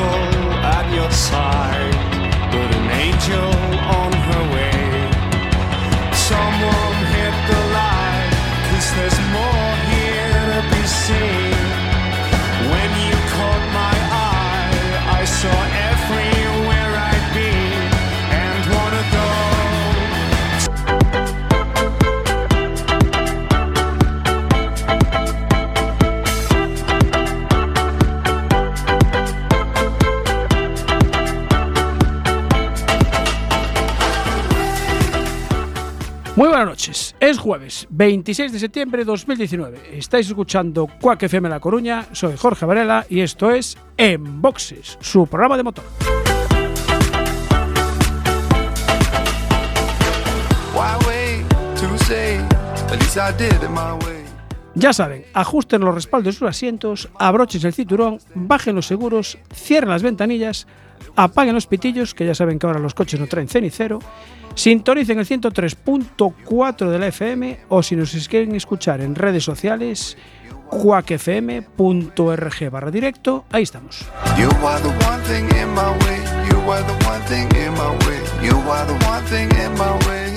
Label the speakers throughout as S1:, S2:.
S1: for jueves 26 de septiembre de 2019. Estáis escuchando Quack FM La Coruña. Soy Jorge Varela y esto es En Boxes, su programa de motor. Ya saben, ajusten los respaldos de sus asientos, abrochen el cinturón, bajen los seguros, cierren las ventanillas, apaguen los pitillos, que ya saben que ahora los coches no traen cenicero, sintonicen el 103.4 de la FM o si nos quieren escuchar en redes sociales, cuacfm.org barra directo, ahí estamos.
S2: You are the one thing in my way. You are the one thing in my way. You are the one thing in my way.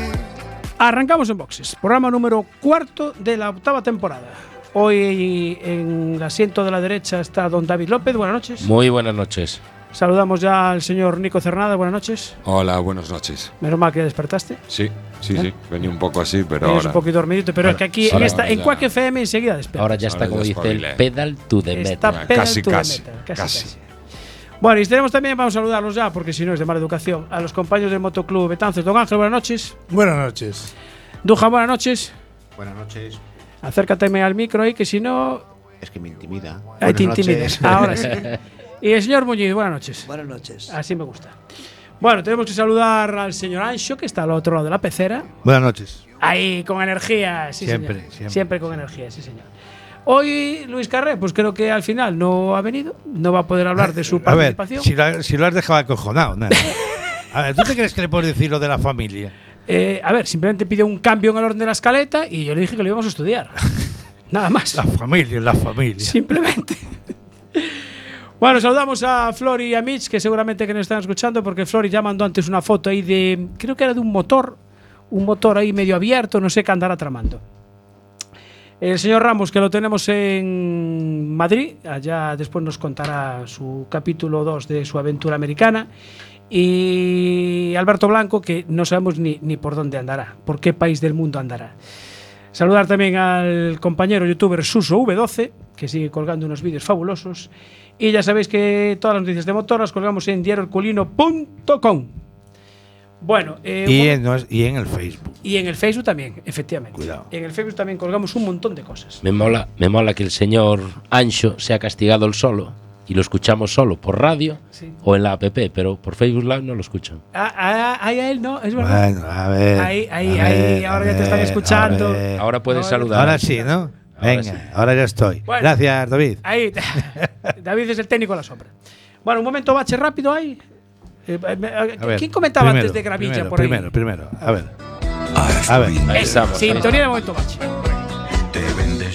S1: Arrancamos en boxes, programa número cuarto de la octava temporada. Hoy en el asiento de la derecha está don David López, buenas noches.
S3: Muy buenas noches.
S1: Saludamos ya al señor Nico Cernada, buenas noches.
S4: Hola, buenas noches.
S1: Menos mal que ya despertaste.
S4: Sí, sí, sí. Venía un poco así, pero ahora.
S1: un poquito dormidito, pero es que aquí en,
S4: ahora
S1: esta, en. Quack FM enseguida despierta.
S3: Ahora ya está,
S4: Ahora
S3: como
S4: ya
S3: dice el pedal to the
S1: Está
S3: metal.
S1: pedal
S4: Casi,
S1: to the
S4: casi,
S1: metal,
S4: casi.
S1: Bueno, y tenemos también, vamos a saludarlos ya, porque si no es de mala educación, a los compañeros del Motoclub Betances. Don Ángel, buenas noches.
S5: Buenas noches.
S1: Duja, buenas noches.
S6: Buenas noches.
S1: Acércateme al micro ahí, que si no,
S6: Es que me intimida.
S1: ahí te intimidas. Ahora sí. Y el señor Muñiz, buenas noches.
S7: Buenas noches.
S1: Así me gusta. Bueno, tenemos que saludar al señor Ancho, que está al otro lado de la pecera.
S5: Buenas noches.
S1: Ahí, con energía, sí,
S5: Siempre,
S1: señor.
S5: siempre.
S1: con energía, sí, señor. Hoy Luis Carré, pues creo que al final no ha venido, no va a poder hablar de su
S5: A ver,
S1: participación.
S5: si lo, si lo has dejado acojonado. nada. A ver, ¿tú te crees que le puedes decir lo de la familia?
S1: Eh, a ver, simplemente pidió un cambio en el orden de la escaleta y yo le dije que lo íbamos a estudiar. Nada más.
S5: La familia, la familia.
S1: Simplemente. Bueno, saludamos a Flori y a Mitch, que seguramente que nos están escuchando, porque Flori ya mandó antes una foto ahí de, creo que era de un motor, un motor ahí medio abierto, no sé qué andará tramando. El señor Ramos, que lo tenemos en Madrid, allá después nos contará su capítulo 2 de su aventura americana. Y Alberto Blanco, que no sabemos ni, ni por dónde andará, por qué país del mundo andará. Saludar también al compañero youtuber Suso V12, que sigue colgando unos vídeos fabulosos. Y ya sabéis que todas las noticias de motor las colgamos en diarioherculino.com. Bueno, eh,
S5: Y en, y en el Facebook.
S1: y en el Facebook también, efectivamente.
S5: Cuidado.
S1: En el Facebook también colgamos un montón de cosas.
S3: Me mola, me mola que el señor Ancho sea castigado el solo y lo escuchamos solo por radio
S1: Sí.
S3: o en la app, pero por Facebook Live no lo escuchan.
S1: Ah, ah, ahí a él no, es verdad.
S5: Bueno, a ver.
S1: Ahí, ahí,
S5: a
S1: ahí,
S5: ver,
S1: ahora ya te están escuchando.
S3: Ahora puedes
S1: No,
S3: saludar.
S5: Ahora sí, ¿no? Venga,
S3: sí.
S5: ahora ya estoy.
S1: Bueno.
S5: Gracias, David.
S1: Ahí, David es el técnico a la sombra. Bueno, un momento bache rápido ahí. Eh,
S5: ver,
S1: ¿Quién comentaba
S5: primero,
S1: antes de Gravilla
S5: primero,
S1: por ahí?
S5: Primero, primero. A ver. A ver,
S3: estamos.
S1: Sintonía de momento bache.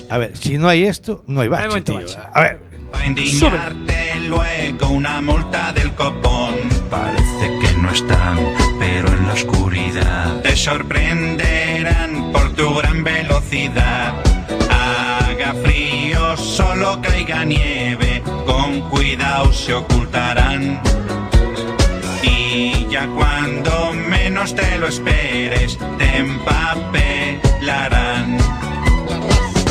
S5: a ver. Si no hay esto, no hay
S1: Hay
S5: bache, tío.
S1: bache.
S5: A ver.
S8: Va a indignarte luego una multa del copón. Parece que no están, pero en la oscuridad te sorprenderán por tu gran velocidad. Solo caiga nieve, con cuidado se ocultarán. Y ya cuando menos te lo esperes, te empapelarán.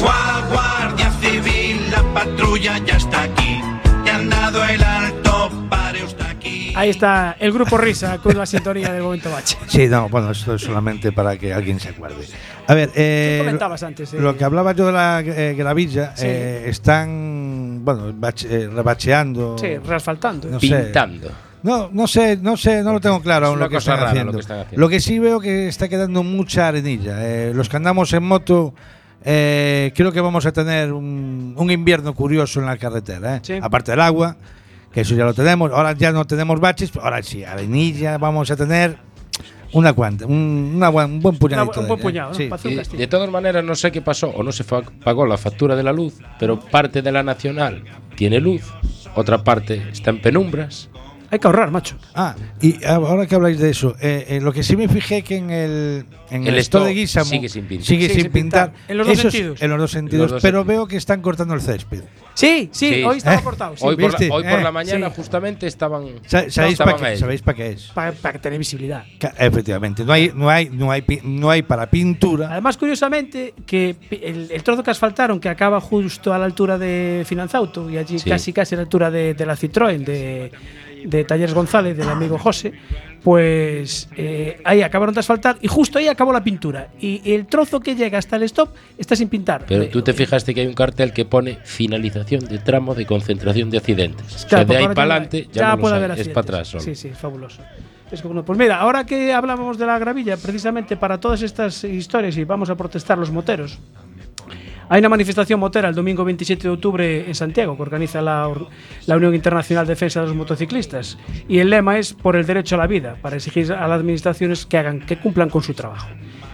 S8: Gua- Guardia Civil, la patrulla ya está aquí. Te han dado el alto.
S1: Ahí está el grupo Risa con la sintonía del momento bache.
S5: Sí, no, bueno, esto es solamente para que alguien se acuerde. A ver, eh,
S1: ¿Qué comentabas antes? eh?
S5: Lo que hablaba yo de la eh, gravilla,
S1: Sí.
S5: eh, están, bueno, bache- eh, rebacheando.
S1: Sí, reasfaltando.
S5: No sé.
S3: Pintando.
S5: No, no sé, no sé, no lo tengo claro
S3: Es
S5: aún lo que, están haciendo.
S3: lo que están haciendo.
S5: Lo que sí veo que está quedando mucha arenilla. Eh, los que andamos en moto, eh, creo que vamos a tener un, un invierno curioso en la carretera. eh.
S1: Sí.
S5: Aparte del agua, que eso ya lo tenemos. Ahora ya no tenemos baches, pero ahora sí, arenilla vamos a tener una cuanta, un, una buen- un buen puñadito.
S1: Una- un
S5: de
S1: buen
S5: ella.
S1: puñado, ¿no?
S5: Sí.
S3: Y de todas maneras, no sé qué pasó, o no se pagó la factura de la luz, pero parte de la nacional tiene luz, otra parte está en penumbras.
S1: Hay que ahorrar, macho.
S5: Ah, y ahora que habláis de eso, eh, eh, lo que sí me fijé que en el, en
S3: El
S5: el, store de Guisamo
S3: sigue sin pintar.
S5: sigue sin
S1: pintar.
S5: pintar.
S1: En los dos sentidos.
S5: En los dos sentidos,
S3: Los dos
S5: pero
S3: sentidos.
S5: veo que están cortando el césped.
S1: Sí, sí,
S3: Sí.
S1: hoy estaba
S5: Eh,
S1: cortado. Sí,
S3: hoy, por la,
S5: ¿viste?
S3: hoy por
S5: Eh,
S3: la mañana
S1: sí.
S3: justamente estaban.
S5: Sa- ¿Sabéis para
S3: a
S5: qué. ¿Sabéis pa' qué es?
S1: para tener visibilidad.
S5: Efectivamente, no hay, no hay, no hay, pi- no hay para pintura.
S1: Además, curiosamente, que el, el trozo que asfaltaron, que acaba justo a la altura de Finanzauto y allí
S3: Sí.
S1: casi casi a la altura de, de la Citroën, de, de Talleres González, del amigo José, pues eh, ahí acabaron de asfaltar y justo ahí acabó la pintura. Y el trozo que llega hasta el stop está sin pintar.
S3: Pero
S1: Eh,
S3: tú te fijaste que hay un cartel que pone finalización de tramo de concentración de accidentes. o sea,
S1: Claro,
S3: de ahí para
S1: ya-
S3: adelante ya,
S1: ya
S3: no
S1: puede haber
S3: es para atrás solo.
S1: Sí, sí, fabuloso. Pues mira, ahora que hablábamos de la gravilla, precisamente para todas estas historias y vamos a protestar los moteros, hay una manifestación motera el domingo 27 de octubre en Santiago que organiza la, Unión Internacional de Defensa de los Motociclistas y el lema es por el derecho a la vida, para exigir a las administraciones que hagan, que cumplan con su trabajo.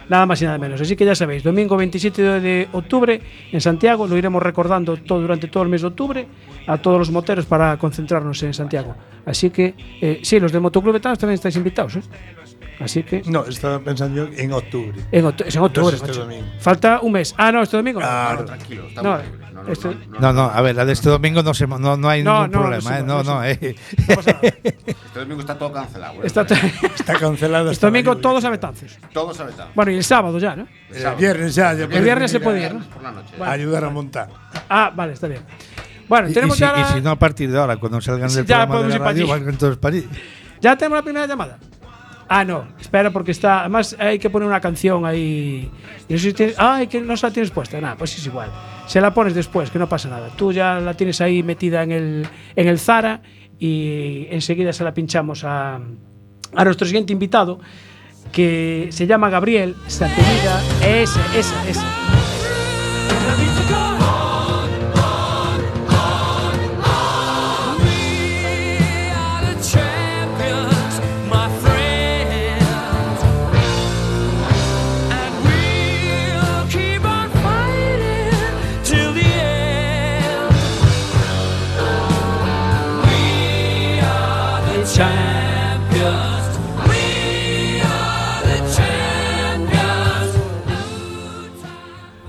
S1: Nada más y nada menos. Así que ya sabéis, domingo 27 de octubre en Santiago, lo iremos recordando todo durante todo el mes de octubre a todos los moteros para concentrarnos en Santiago. Así que, eh, sí, los del Motoclub Betanos también estáis invitados. ¿eh? Así que,
S7: No, estaba pensando yo en octubre.
S1: en, octu- es en octubre.
S7: este
S1: macho.
S7: domingo.
S1: Falta un mes. Ah, no, este domingo. no.
S6: Tranquilo, está
S1: No.
S6: No, no,
S1: este-
S6: no, no,
S5: No, no, a ver, la de este domingo no, se, no, no hay
S1: No,
S5: ningún
S1: no,
S5: problema.
S1: no
S5: eh, No,
S1: no
S5: no, eh.
S1: No pasa nada.
S6: Este domingo está todo cancelado. ¿eh?
S1: Está-
S7: Está cancelado.
S1: este domingo todos a Betanzos.
S6: Todo sabe tal.
S1: Bueno, y el sábado ya, ¿no?
S7: El viernes ya. ya
S1: El viernes se puede
S7: a-
S1: ir, ¿no?
S6: Por la noche.
S7: a Ayudar a montar.
S1: Ah, vale, está bien. Bueno,
S5: y
S1: tenemos
S5: si,
S1: ya, la,
S5: y si no, a partir de ahora, cuando salgan del programa de la radio, van todos para allí.
S1: ya tenemos la primera llamada. Ah, no, espera, porque está. Además, hay que poner una canción ahí. Y si tienes- Ay, que no se la tienes puesta. Nada, pues es igual. Se la pones después, que no pasa nada. Tú ya la tienes ahí metida en el, en el Zara y enseguida se la pinchamos a, a nuestro siguiente invitado, que se llama Gabriel. Esa, esa, esa.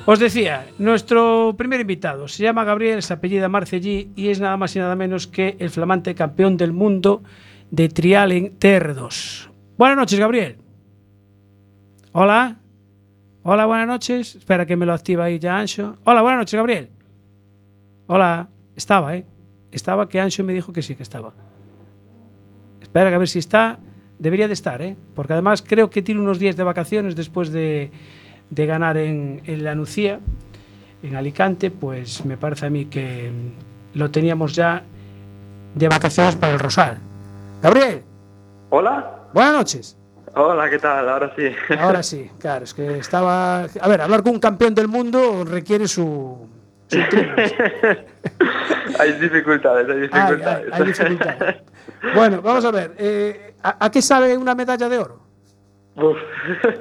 S1: Os decía, nuestro primer invitado se llama Gabriel, se apellida Marcellí y es nada más y nada menos que el flamante campeón del mundo de trial en TR2. Buenas noches, Gabriel. Hola. Hola, buenas noches. Espera que me lo activa ahí ya Ancho. Hola, buenas noches, Gabriel. Hola. Estaba, ¿eh? Estaba que Ancho me dijo que sí, que estaba. Espera que a ver si está. Debería de estar, ¿eh? Porque además creo que tiene unos días de vacaciones después de, de ganar en, en la Nucía, en Alicante, pues me parece a mí que lo teníamos ya de vacaciones para el Rosal. Gabriel,
S9: Hola.
S1: buenas noches.
S9: Hola, ¿qué tal? Ahora sí.
S1: Ahora sí, claro, es que estaba... A ver, hablar con un campeón del mundo requiere su...
S9: hay dificultades, hay
S1: Hay,
S9: dificultades.
S1: hay- hay dificultades. Bueno, vamos a ver, eh, ¿a, a qué sabe una medalla de oro?
S9: Uf.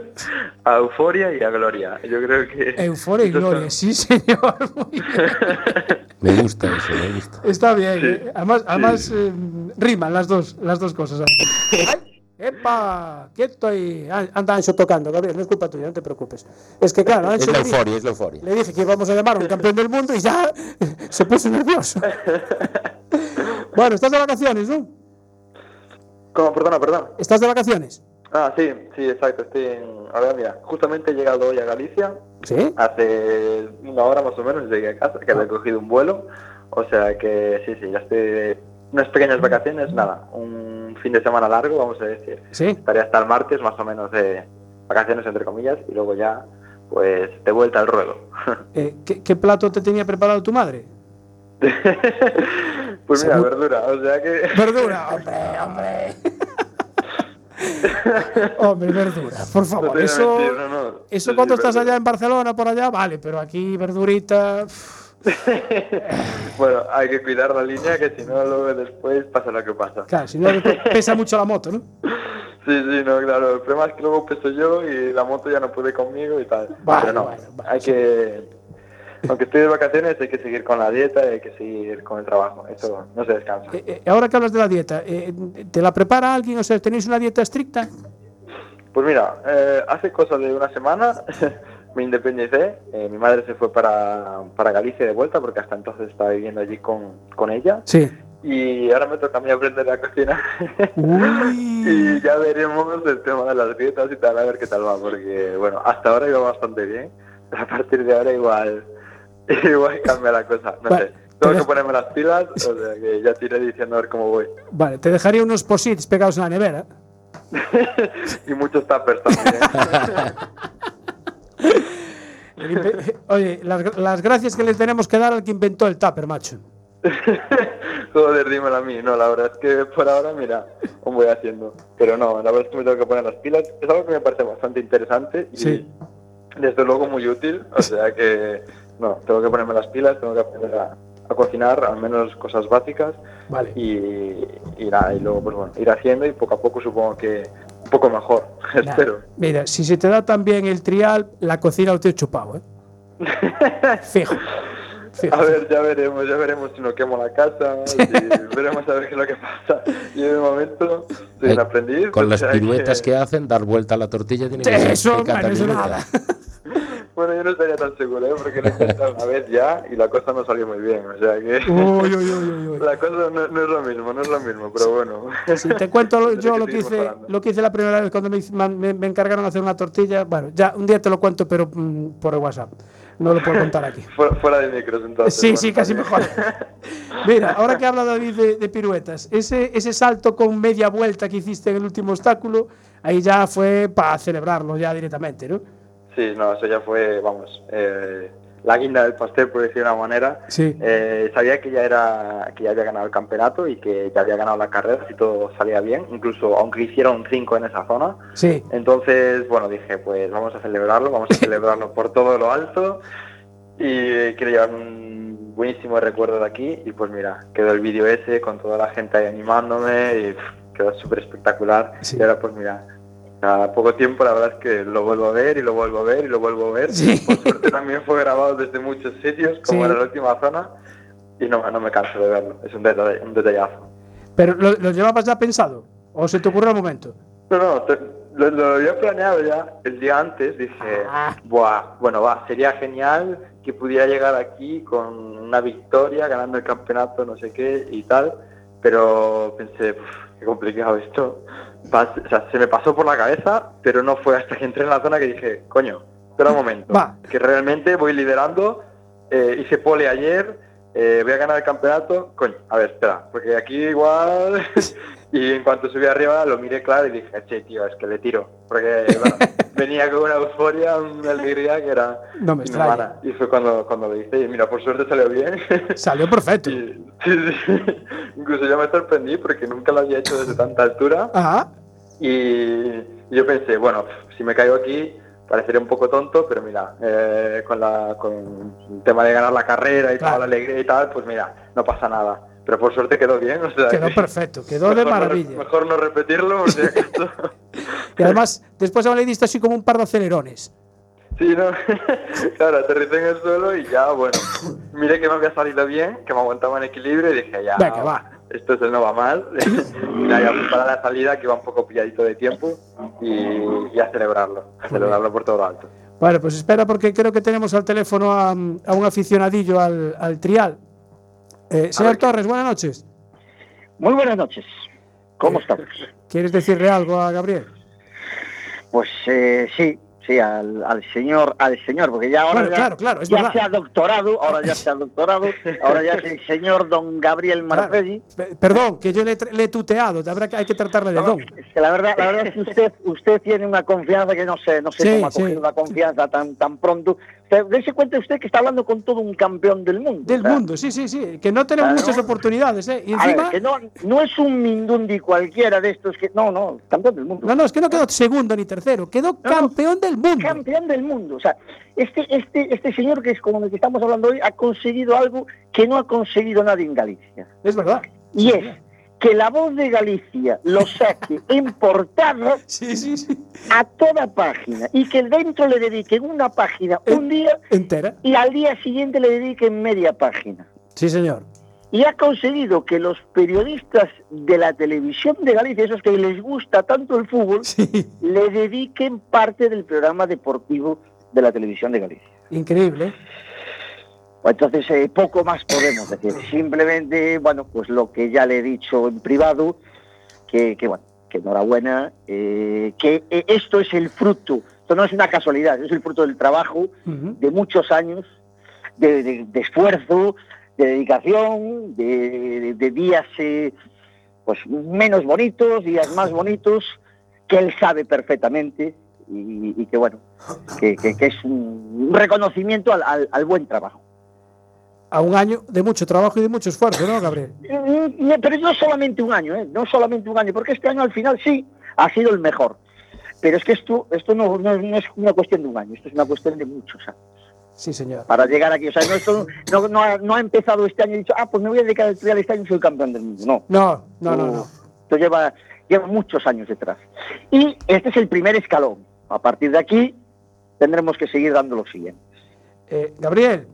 S9: a euforia y a gloria. Yo creo que.
S1: Euforia y
S9: son-
S1: gloria, sí señor.
S3: Me gusta eso, me gusta.
S1: Está bien, eh. además, además eh, riman las dos, las dos cosas. ¡Ay! ¡Epa! Quieto ahí. Ah, Anda Ancho tocando, Gabriel, no es culpa tuya, no te preocupes. Es que claro, Ancho
S3: Es la
S1: le dije-
S3: euforia, es la euforia.
S1: Le dije que íbamos a llamar a un campeón del mundo y ya se puso nervioso. bueno, estás de vacaciones, ¿no?
S9: ¿Cómo? Perdona, perdona.
S1: ¿Estás de vacaciones?
S9: Ah, sí, sí, exacto. Estoy en. A ver, mira, justamente he llegado hoy a Galicia.
S1: Sí.
S9: Hace una hora más o menos llegué a casa, que había cogido un vuelo. O sea que sí, sí, ya estoy. Unas pequeñas vacaciones, nada. Un fin de semana largo, vamos a decir.
S1: Sí.
S9: Estaré hasta el martes más o menos de vacaciones, entre comillas, y luego ya, pues, de vuelta al ruedo.
S1: Eh, ¿qué, qué plato te tenía preparado tu madre?
S9: pues mira, verdura, o sea que.
S1: Verdura, hombre, hombre. hombre, verdura, por favor. Eso,
S9: mentir, no, no.
S1: eso
S9: Sí,
S1: cuando
S9: sí,
S1: estás
S9: verdura.
S1: allá en Barcelona, por allá, vale, pero aquí verdurita.
S9: Bueno, hay que cuidar la línea, que si no, luego después pasa lo que pasa.
S1: Claro, si no pesa mucho la moto, ¿no?
S9: Sí, sí, no, claro. El problema es que luego peso yo y la moto ya no puede conmigo y tal.
S1: Vale,
S9: Pero no,
S1: vale, vale,
S9: hay
S1: sí.
S9: que aunque estoy de vacaciones hay que seguir con la dieta y hay que seguir con el trabajo. Eso no se descansa.
S1: Eh, eh, ahora que hablas de la dieta, eh, ¿te la prepara alguien? O sea, ¿tenéis una dieta estricta?
S9: Pues mira, eh, hace cosa de una semana me independicé. mi madre se fue para, para Galicia de vuelta porque hasta entonces estaba viviendo allí con, con ella.
S1: Sí.
S9: Y ahora me toca a mí aprender a cocinar. y ya veremos el tema de las dietas y tal, a ver qué tal va. Porque, bueno, hasta ahora iba bastante bien. Pero a partir de ahora igual, igual cambia la cosa. No
S1: Vale,
S9: sé. Tengo
S1: te
S9: que ponerme las pilas, o sea que ya te iré diciendo a ver cómo voy.
S1: Vale, te dejaría unos posits pegados en la nevera.
S9: y muchos tuppers también.
S1: Inve- Oye, las, las gracias que le tenemos que dar al que inventó el tupper, macho.
S9: Joder, dímelo a mí. No, la verdad es que por ahora, mira, aún voy haciendo. Pero no, la verdad es que me tengo que poner las pilas. Es algo que me parece bastante interesante y
S1: Sí.
S9: desde luego muy útil. O sea que, no, tengo que ponerme las pilas, tengo que aprender a, a cocinar, al menos cosas básicas.
S1: Vale.
S9: Y, y nada, y luego, pues bueno, ir haciendo y poco a poco supongo que un poco mejor, espero.
S1: Mira, si se te da también el trial, la cocina lo te chupado, ¿eh? Fijo. Fijo.
S9: A ver, ya veremos, ya veremos si no quemo la casa, si veremos a ver qué es lo que pasa. Y de momento soy un
S3: Eh,
S9: aprendiz.
S3: Con las piruetas que hacen, dar vuelta a la tortilla tiene que ser
S1: Eso, bueno, eso nada.
S9: Bueno, yo no estaría tan seguro, ¿eh? porque lo he intentado una vez ya y la cosa no salió muy bien. O sea que
S1: Uy, uy, uy,
S9: la cosa no, no es lo mismo, no es lo mismo, pero bueno.
S1: Si te cuento lo- yo lo que hice, lo que hice la primera vez cuando me, encargaron de hacer una tortilla, bueno, ya un día te lo cuento, pero mm, por el WhatsApp. No lo puedo contar aquí.
S9: Fuera, fuera de micros entonces.
S1: Sí,
S9: bueno,
S1: sí, casi
S9: también.
S1: mejor. Mira, ahora que habla David de, de piruetas, ese, ese salto con media vuelta que hiciste en el último obstáculo, ahí ya fue para celebrarlo ya directamente, ¿no?
S9: Sí, no, eso ya fue, vamos, eh, la guinda del pastel, por decir de una manera.
S1: Sí.
S9: Eh, sabía que ya era que ya había ganado el campeonato y que ya había ganado la carrera si todo salía bien, incluso aunque hicieron cinco en esa zona.
S1: Sí.
S9: Entonces, bueno, dije, pues vamos a celebrarlo, vamos a celebrarlo por todo lo alto y quiero llevar un buenísimo recuerdo de aquí y pues mira, quedó el vídeo ese con toda la gente ahí animándome y pff, quedó súper espectacular
S1: Sí.
S9: y ahora pues mira, poco tiempo la verdad es que lo vuelvo a ver y lo vuelvo a ver y lo vuelvo a ver.
S1: Sí.
S9: Por suerte también fue grabado desde muchos sitios, como
S1: Sí.
S9: era la última zona y no, no me canso de verlo, es un, detalle, un detallazo.
S1: Pero ¿lo, lo llevabas ya pensado? ¿O se te ocurrió al momento?
S9: No, no, te- lo, lo había planeado ya el día antes. Dije,
S1: Ah.
S9: Buah, bueno, va, sería genial que pudiera llegar aquí con una victoria, ganando el campeonato, no sé qué y tal. Pero pensé, "Uf, qué complicado esto. Va, o sea, se me pasó por la cabeza, pero no fue hasta que entré en la zona que dije, coño, espera un momento,
S1: Va.
S9: que realmente voy liderando. eh, hice pole ayer, eh, voy a ganar el campeonato. Coño, a ver, espera, porque aquí igual. y en cuanto subí arriba lo miré claro y dije, che, tío, es que le tiro. Porque bueno, venía con una euforia, una alegría que era
S1: No me
S9: inhumana. Y fue cuando, cuando lo hice. Y mira, por suerte salió bien.
S1: Salió perfecto.
S9: Y- sí, sí. Incluso yo me sorprendí porque nunca lo había hecho desde tanta altura.
S1: Ajá.
S9: Y yo pensé, bueno, si me caigo aquí parecería un poco tonto, pero mira, eh, con, la, con el tema de ganar la carrera y
S1: Claro.
S9: toda la alegría y tal, pues mira, no pasa nada. Pero por suerte quedó bien, o sea
S1: Quedó
S9: que
S1: perfecto, quedó de
S9: mejor
S1: maravilla.
S9: mejor no repetirlo, acaso.
S1: Y además, después le diste así como un par de acelerones.
S9: Sí, no, claro, aterricé en el suelo y ya, bueno, miré que me había salido bien, que me aguantaba en equilibrio y dije, ya,
S1: Venga, va.
S9: esto es el no va mal. y ya, para la salida, que iba un poco pilladito de tiempo, y, y a celebrarlo, a celebrarlo por todo lo alto.
S1: Bueno, pues espera porque creo que tenemos al teléfono a, a un aficionadillo al, al trial. Eh, señor
S9: ver, ¿qué-
S1: Torres, buenas noches.
S10: Muy buenas noches. ¿Cómo estamos?
S1: ¿Quieres decirle algo a Gabriel?
S10: Pues eh, sí, sí, al, al señor, al señor, porque ya ahora
S1: Bueno,
S10: ya,
S1: claro, claro,
S10: ya se ha doctorado, ahora ya se ha doctorado, ahora ya es el señor don Gabriel Marcelli.
S1: Pe- Perdón, que yo le, he tra- le he tuteado, habrá que, hay que tratarle de don.
S10: Es que la verdad, la verdad es que usted, usted tiene una confianza que no sé, no sé
S1: Sí,
S10: cómo ha
S1: sí.
S10: cogido la confianza tan, tan pronto. Usted, dése cuenta usted que está hablando con todo un campeón del mundo.
S1: Del mundo, sí, sí, sí. Que no tenemos
S10: Claro.
S1: muchas oportunidades, ¿eh? Y
S10: ver,
S1: encima.
S10: que no, no es un Mindundi cualquiera de estos que. No, no, campeón del mundo.
S1: No, no, es que no quedó segundo ni tercero, quedó campeón del mundo.
S10: campeón del mundo. O sea, este, este, este señor que es con el que estamos hablando hoy ha conseguido algo que no ha conseguido nadie en Galicia.
S1: Es verdad.
S10: Y es que la voz de Galicia lo saque en portada a toda página y que dentro le dediquen una página un día
S1: entera
S10: y al día siguiente le dediquen media página.
S1: Sí, señor.
S10: Y ha conseguido que los periodistas de la televisión de Galicia, esos que les gusta tanto el fútbol, le dediquen parte del programa deportivo de la televisión de Galicia.
S1: Increíble.
S10: Pues Entonces, eh, poco más podemos decir. Simplemente, bueno, pues lo que ya le he dicho en privado, que, que bueno, que enhorabuena, eh, que eh, esto es el fruto, esto no es una casualidad, es el fruto del trabajo de muchos años, de, de- de esfuerzo, de dedicación, de, de- de días eh, pues menos bonitos, días más bonitos, que él sabe perfectamente y, y que bueno, que, que- que es un reconocimiento al- al- al buen trabajo.
S1: A un año de mucho trabajo y de mucho esfuerzo, ¿no, Gabriel?
S10: Mm, no, Pero no solamente un año, ¿eh? no solamente un año, porque este año al final sí ha sido el mejor. Pero es que esto, esto no, no- no es una cuestión de un año, esto es una cuestión de muchos años
S1: Sí, señor.
S10: para llegar aquí. O sea, no, esto no, no ha, no ha empezado este año y dicho, ah, pues me voy a dedicar al trial este año y soy campeón del mundo. No,
S1: No, no, no, no.
S10: esto lleva, lleva muchos años detrás. Y este es el primer escalón. A partir de aquí tendremos que seguir dando los siguientes.
S1: Eh, Gabriel,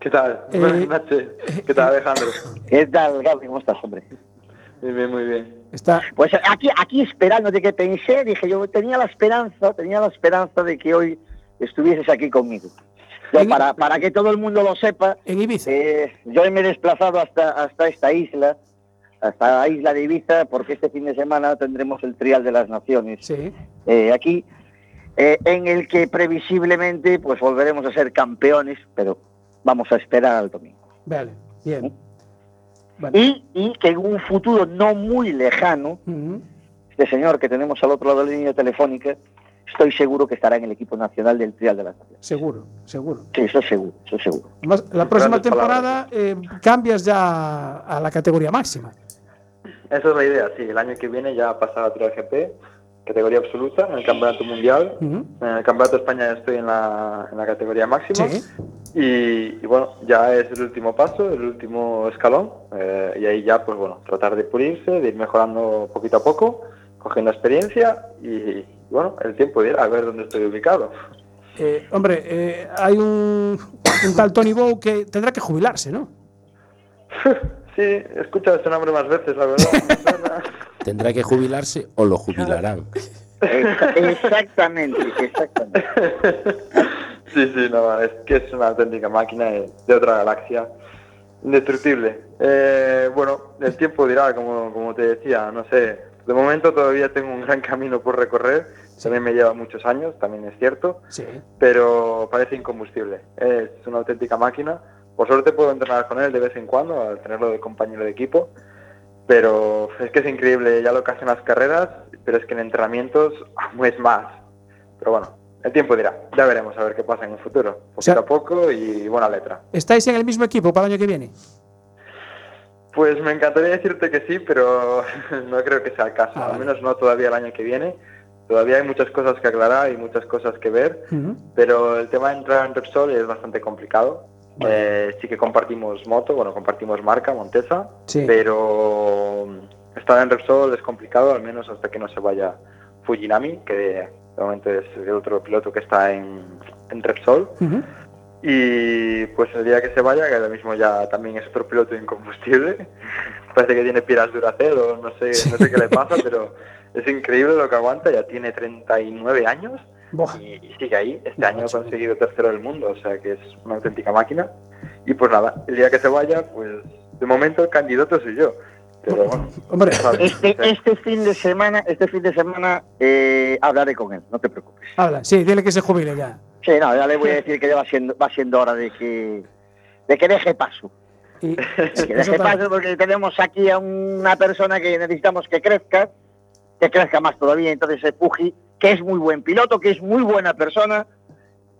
S9: ¿Qué tal?
S1: Eh,
S9: Buenas noches. ¿Qué tal, Alejandro?
S10: ¿Qué tal, Gaby? ¿Cómo estás, hombre?
S9: Muy bien, muy bien.
S1: está.
S10: Pues aquí, aquí esperando de que pensé, dije yo tenía la esperanza, tenía la esperanza de que hoy estuvieses aquí conmigo. Yo, para, para que todo el mundo lo sepa,
S1: en Ibiza.
S10: yo me he desplazado hasta, hasta esta isla, hasta la isla de Ibiza, porque este fin de semana tendremos el Trial de las Naciones
S1: Sí.
S10: eh, aquí, eh, en el que previsiblemente pues volveremos a ser campeones, pero vamos a esperar al domingo.
S1: Vale, bien.
S10: Y, y que en un futuro no muy lejano, este señor que tenemos al otro lado de la línea telefónica, estoy seguro que estará en el equipo nacional del Trial de las Naciones.
S1: Seguro, seguro.
S10: Sí, eso seguro, eso seguro.
S1: Además, la próxima temporada eh, cambias ya a la categoría máxima.
S9: Esa es la idea, sí. El año que viene ya pasar a Trial GP, categoría absoluta, en el Campeonato Mundial. En el Campeonato de España estoy en la, en la categoría máxima.
S1: Sí.
S9: Y, y bueno, ya es el último paso, el último escalón. eh, y ahí ya, pues bueno, tratar de pulirse, de ir mejorando poquito a poco, cogiendo experiencia y, y, bueno, el tiempo dirá a ver dónde estoy ubicado.
S1: Eh, hombre, eh, hay un, un tal Tony Bow que tendrá que jubilarse, ¿no?
S9: Sí, he escuchado ese nombre más veces, la verdad.
S3: Tendrá que jubilarse o lo jubilarán.
S10: Exa- Exactamente, exactamente.
S9: Sí, sí, no, es que es una auténtica máquina de, de otra galaxia. Indestructible. Eh, bueno, el tiempo dirá, como, como te decía, no sé. De momento todavía tengo un gran camino por recorrer. También me lleva muchos años, también es cierto.
S1: Sí.
S9: Pero parece incombustible. Es una auténtica máquina. Por suerte puedo entrenar con él de vez en cuando, al tenerlo de compañero de equipo. Pero es que es increíble ya lo que hace en las carreras, pero es que en entrenamientos es más. Pero bueno, el tiempo dirá. Ya veremos a ver qué pasa en el futuro. Poquito
S1: sea-
S9: a poco y buena letra.
S1: ¿Estáis en el mismo equipo para el año que viene?
S9: Pues me encantaría decirte que sí, pero no creo que sea el caso. Al menos no todavía el año que viene. Todavía hay muchas cosas que aclarar y muchas cosas que ver. Pero el tema de entrar en Repsol es bastante complicado. Eh, sí que compartimos moto, bueno, compartimos marca, Montesa,
S1: Sí.
S9: pero estar en Repsol es complicado, al menos hasta que no se vaya Fujinami, que de momento es el otro piloto que está en, en Repsol. Y pues el día que se vaya, que ahora mismo ya también es otro piloto incombustible, parece que tiene piras Duracell o no sé, no sé qué le pasa, pero es increíble lo que aguanta, ya tiene 39 años y, y sigue ahí. Este año ha conseguido tercero del mundo, o sea que es una auténtica máquina. Y pues nada, el día que se vaya, pues de momento el candidato soy yo. Pero bueno,
S1: Hombre,
S10: Este, este fin de semana, este fin de semana eh, hablaré con él, no te preocupes.
S1: Habla, sí, dile que se jubile ya.
S10: Sí, no, ya le voy a decir que ya va siendo, va siendo hora de que, de que deje paso.
S1: Y,
S10: De que
S1: eso
S10: deje paso porque tenemos aquí a una persona que necesitamos que crezca, que crezca más todavía. Entonces, eh, Puji, que es muy buen piloto, que es muy buena persona,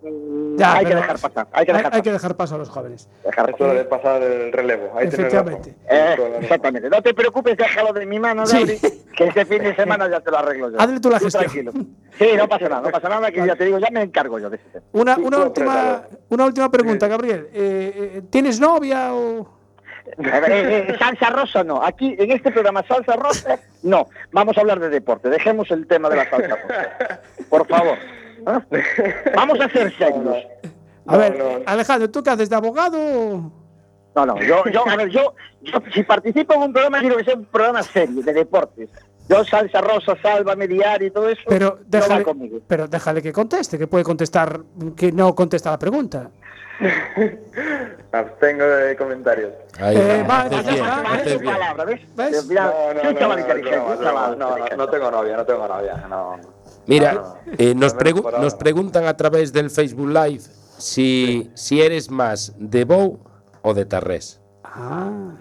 S10: mm,
S1: Ya,
S10: hay que dejar pasar. Hay que dejar
S1: hay que dejar paso a los jóvenes.
S10: Dejar
S9: es hora de pasar el relevo. Ahí.
S1: Efectivamente.
S10: Eh, exactamente. No te preocupes, déjalo de mi mano,
S1: Sí.
S10: Que este fin de semana ya te lo arreglo yo.
S1: Hazle tú la gestión.
S10: tranquilo. Sí, no pasa nada, no pasa nada, que ya te digo, ya me encargo yo de ese tema.
S1: Una,
S10: Sí,
S1: una, última, una última pregunta, Gabriel. Eh, eh, ¿Tienes novia o...?
S10: Eh, eh, salsa rosa no. Aquí, en este programa, salsa rosa, no. Vamos a hablar de deporte. Dejemos el tema de la salsa rosa. Por favor. ¿Ah? Vamos a ser serios.
S1: A ver, Alejandro, ¿tú qué haces de abogado?
S10: No, no, yo, yo, a ver, yo, yo, si participo en un programa, quiero que sea un programa serio, de deportes. Yo, salsa rosa, sálvame, diario y todo eso,
S1: Pero
S10: no va
S1: déjale,
S10: conmigo.
S1: pero déjale que conteste, que puede contestar, que no contesta la pregunta.
S9: Abstengo de comentarios.
S3: Ahí
S1: Eh,
S3: va,
S1: va,
S3: haces
S1: ya
S3: bien,
S1: está,
S3: haces
S10: tu
S3: bien.
S10: palabra, ¿ves?
S1: ¿Ves?
S10: Mira,
S9: No,
S10: soy
S9: no,
S10: un
S9: no,
S10: chaval
S9: no,
S10: inteligente,
S9: no,
S10: un
S9: no,
S10: chaval
S9: no, no,
S10: inteligente.
S9: no tengo novia, no tengo novia. No.
S3: Mira, eh, nos, pregu- preguntan a través del Facebook Live si, si eres más de Bou o de Tarrés.
S1: Ah.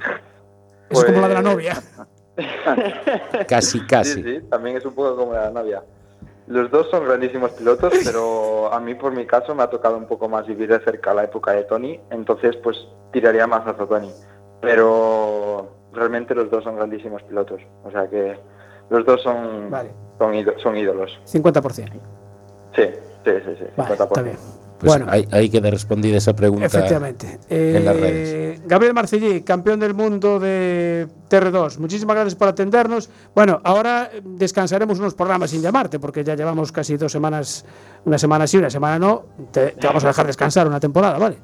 S1: Es como la de la
S9: Pues-
S1: novia.
S3: Casi, casi.
S9: Sí, sí, también es un poco como la novia. Los dos son grandísimos pilotos, pero a mí por mi caso me ha tocado un poco más vivir de cerca la época de Tony, entonces pues tiraría más hacia Tony. Pero realmente los dos son grandísimos pilotos, o sea que los dos son,
S1: Vale.
S9: son, ído- son ídolos.
S1: 50%.
S9: Sí, sí, sí, sí,
S1: Vale,
S9: 50%.
S1: está bien.
S3: Pues
S1: bueno,
S3: ahí, ahí queda respondida esa pregunta.
S1: efectivamente.
S3: en las
S1: Eh,
S3: redes.
S1: Gabriel Marcellí, campeón del mundo de TR2. Muchísimas gracias por atendernos. Bueno, ahora descansaremos unos programas sin llamarte, porque ya llevamos casi dos semanas, una semana sí, una semana no. Te, te vamos a dejar descansar una temporada, ¿vale?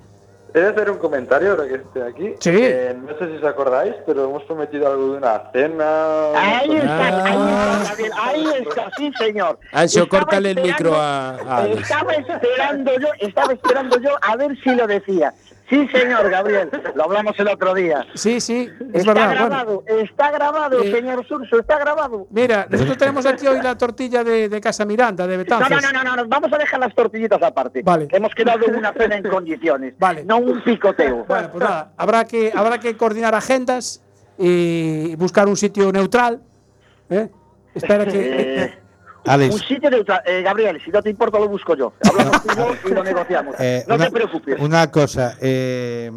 S9: He de hacer un comentario ahora que estoy aquí.
S1: Sí.
S9: Eh, no sé si os acordáis, pero hemos prometido algo de una cena.
S10: Ahí
S9: una
S10: está,
S9: cosa-
S10: ahí está, Gabriel, ahí está, sí señor.
S3: Ancho, córtale el micro a, a Alex.
S10: Estaba esperando yo, estaba esperando yo a ver si lo decía. Sí, señor Gabriel, lo hablamos el otro día.
S1: Sí, sí, es
S10: está
S1: verdad. Bueno,
S10: grabado, está grabado,
S1: Eh,
S10: señor Surso, está grabado.
S1: mira, nosotros tenemos aquí hoy la tortilla de, de Casa Miranda, de
S10: No,
S1: Betanzos.
S10: no, no, no, no, vamos a dejar las tortillitas aparte.
S1: Vale.
S10: Hemos quedado en una cena en condiciones.
S1: Vale.
S10: No un picoteo.
S1: Bueno, pues nada, habrá que, habrá que coordinar agendas y buscar un sitio neutral. ¿eh? Espera que.
S10: Eh, un sitio de eh, Gabriel, si no te importa lo busco yo. Hablamos y lo negociamos.
S5: eh,
S10: no
S5: una,
S10: te preocupes.
S5: una cosa. eh,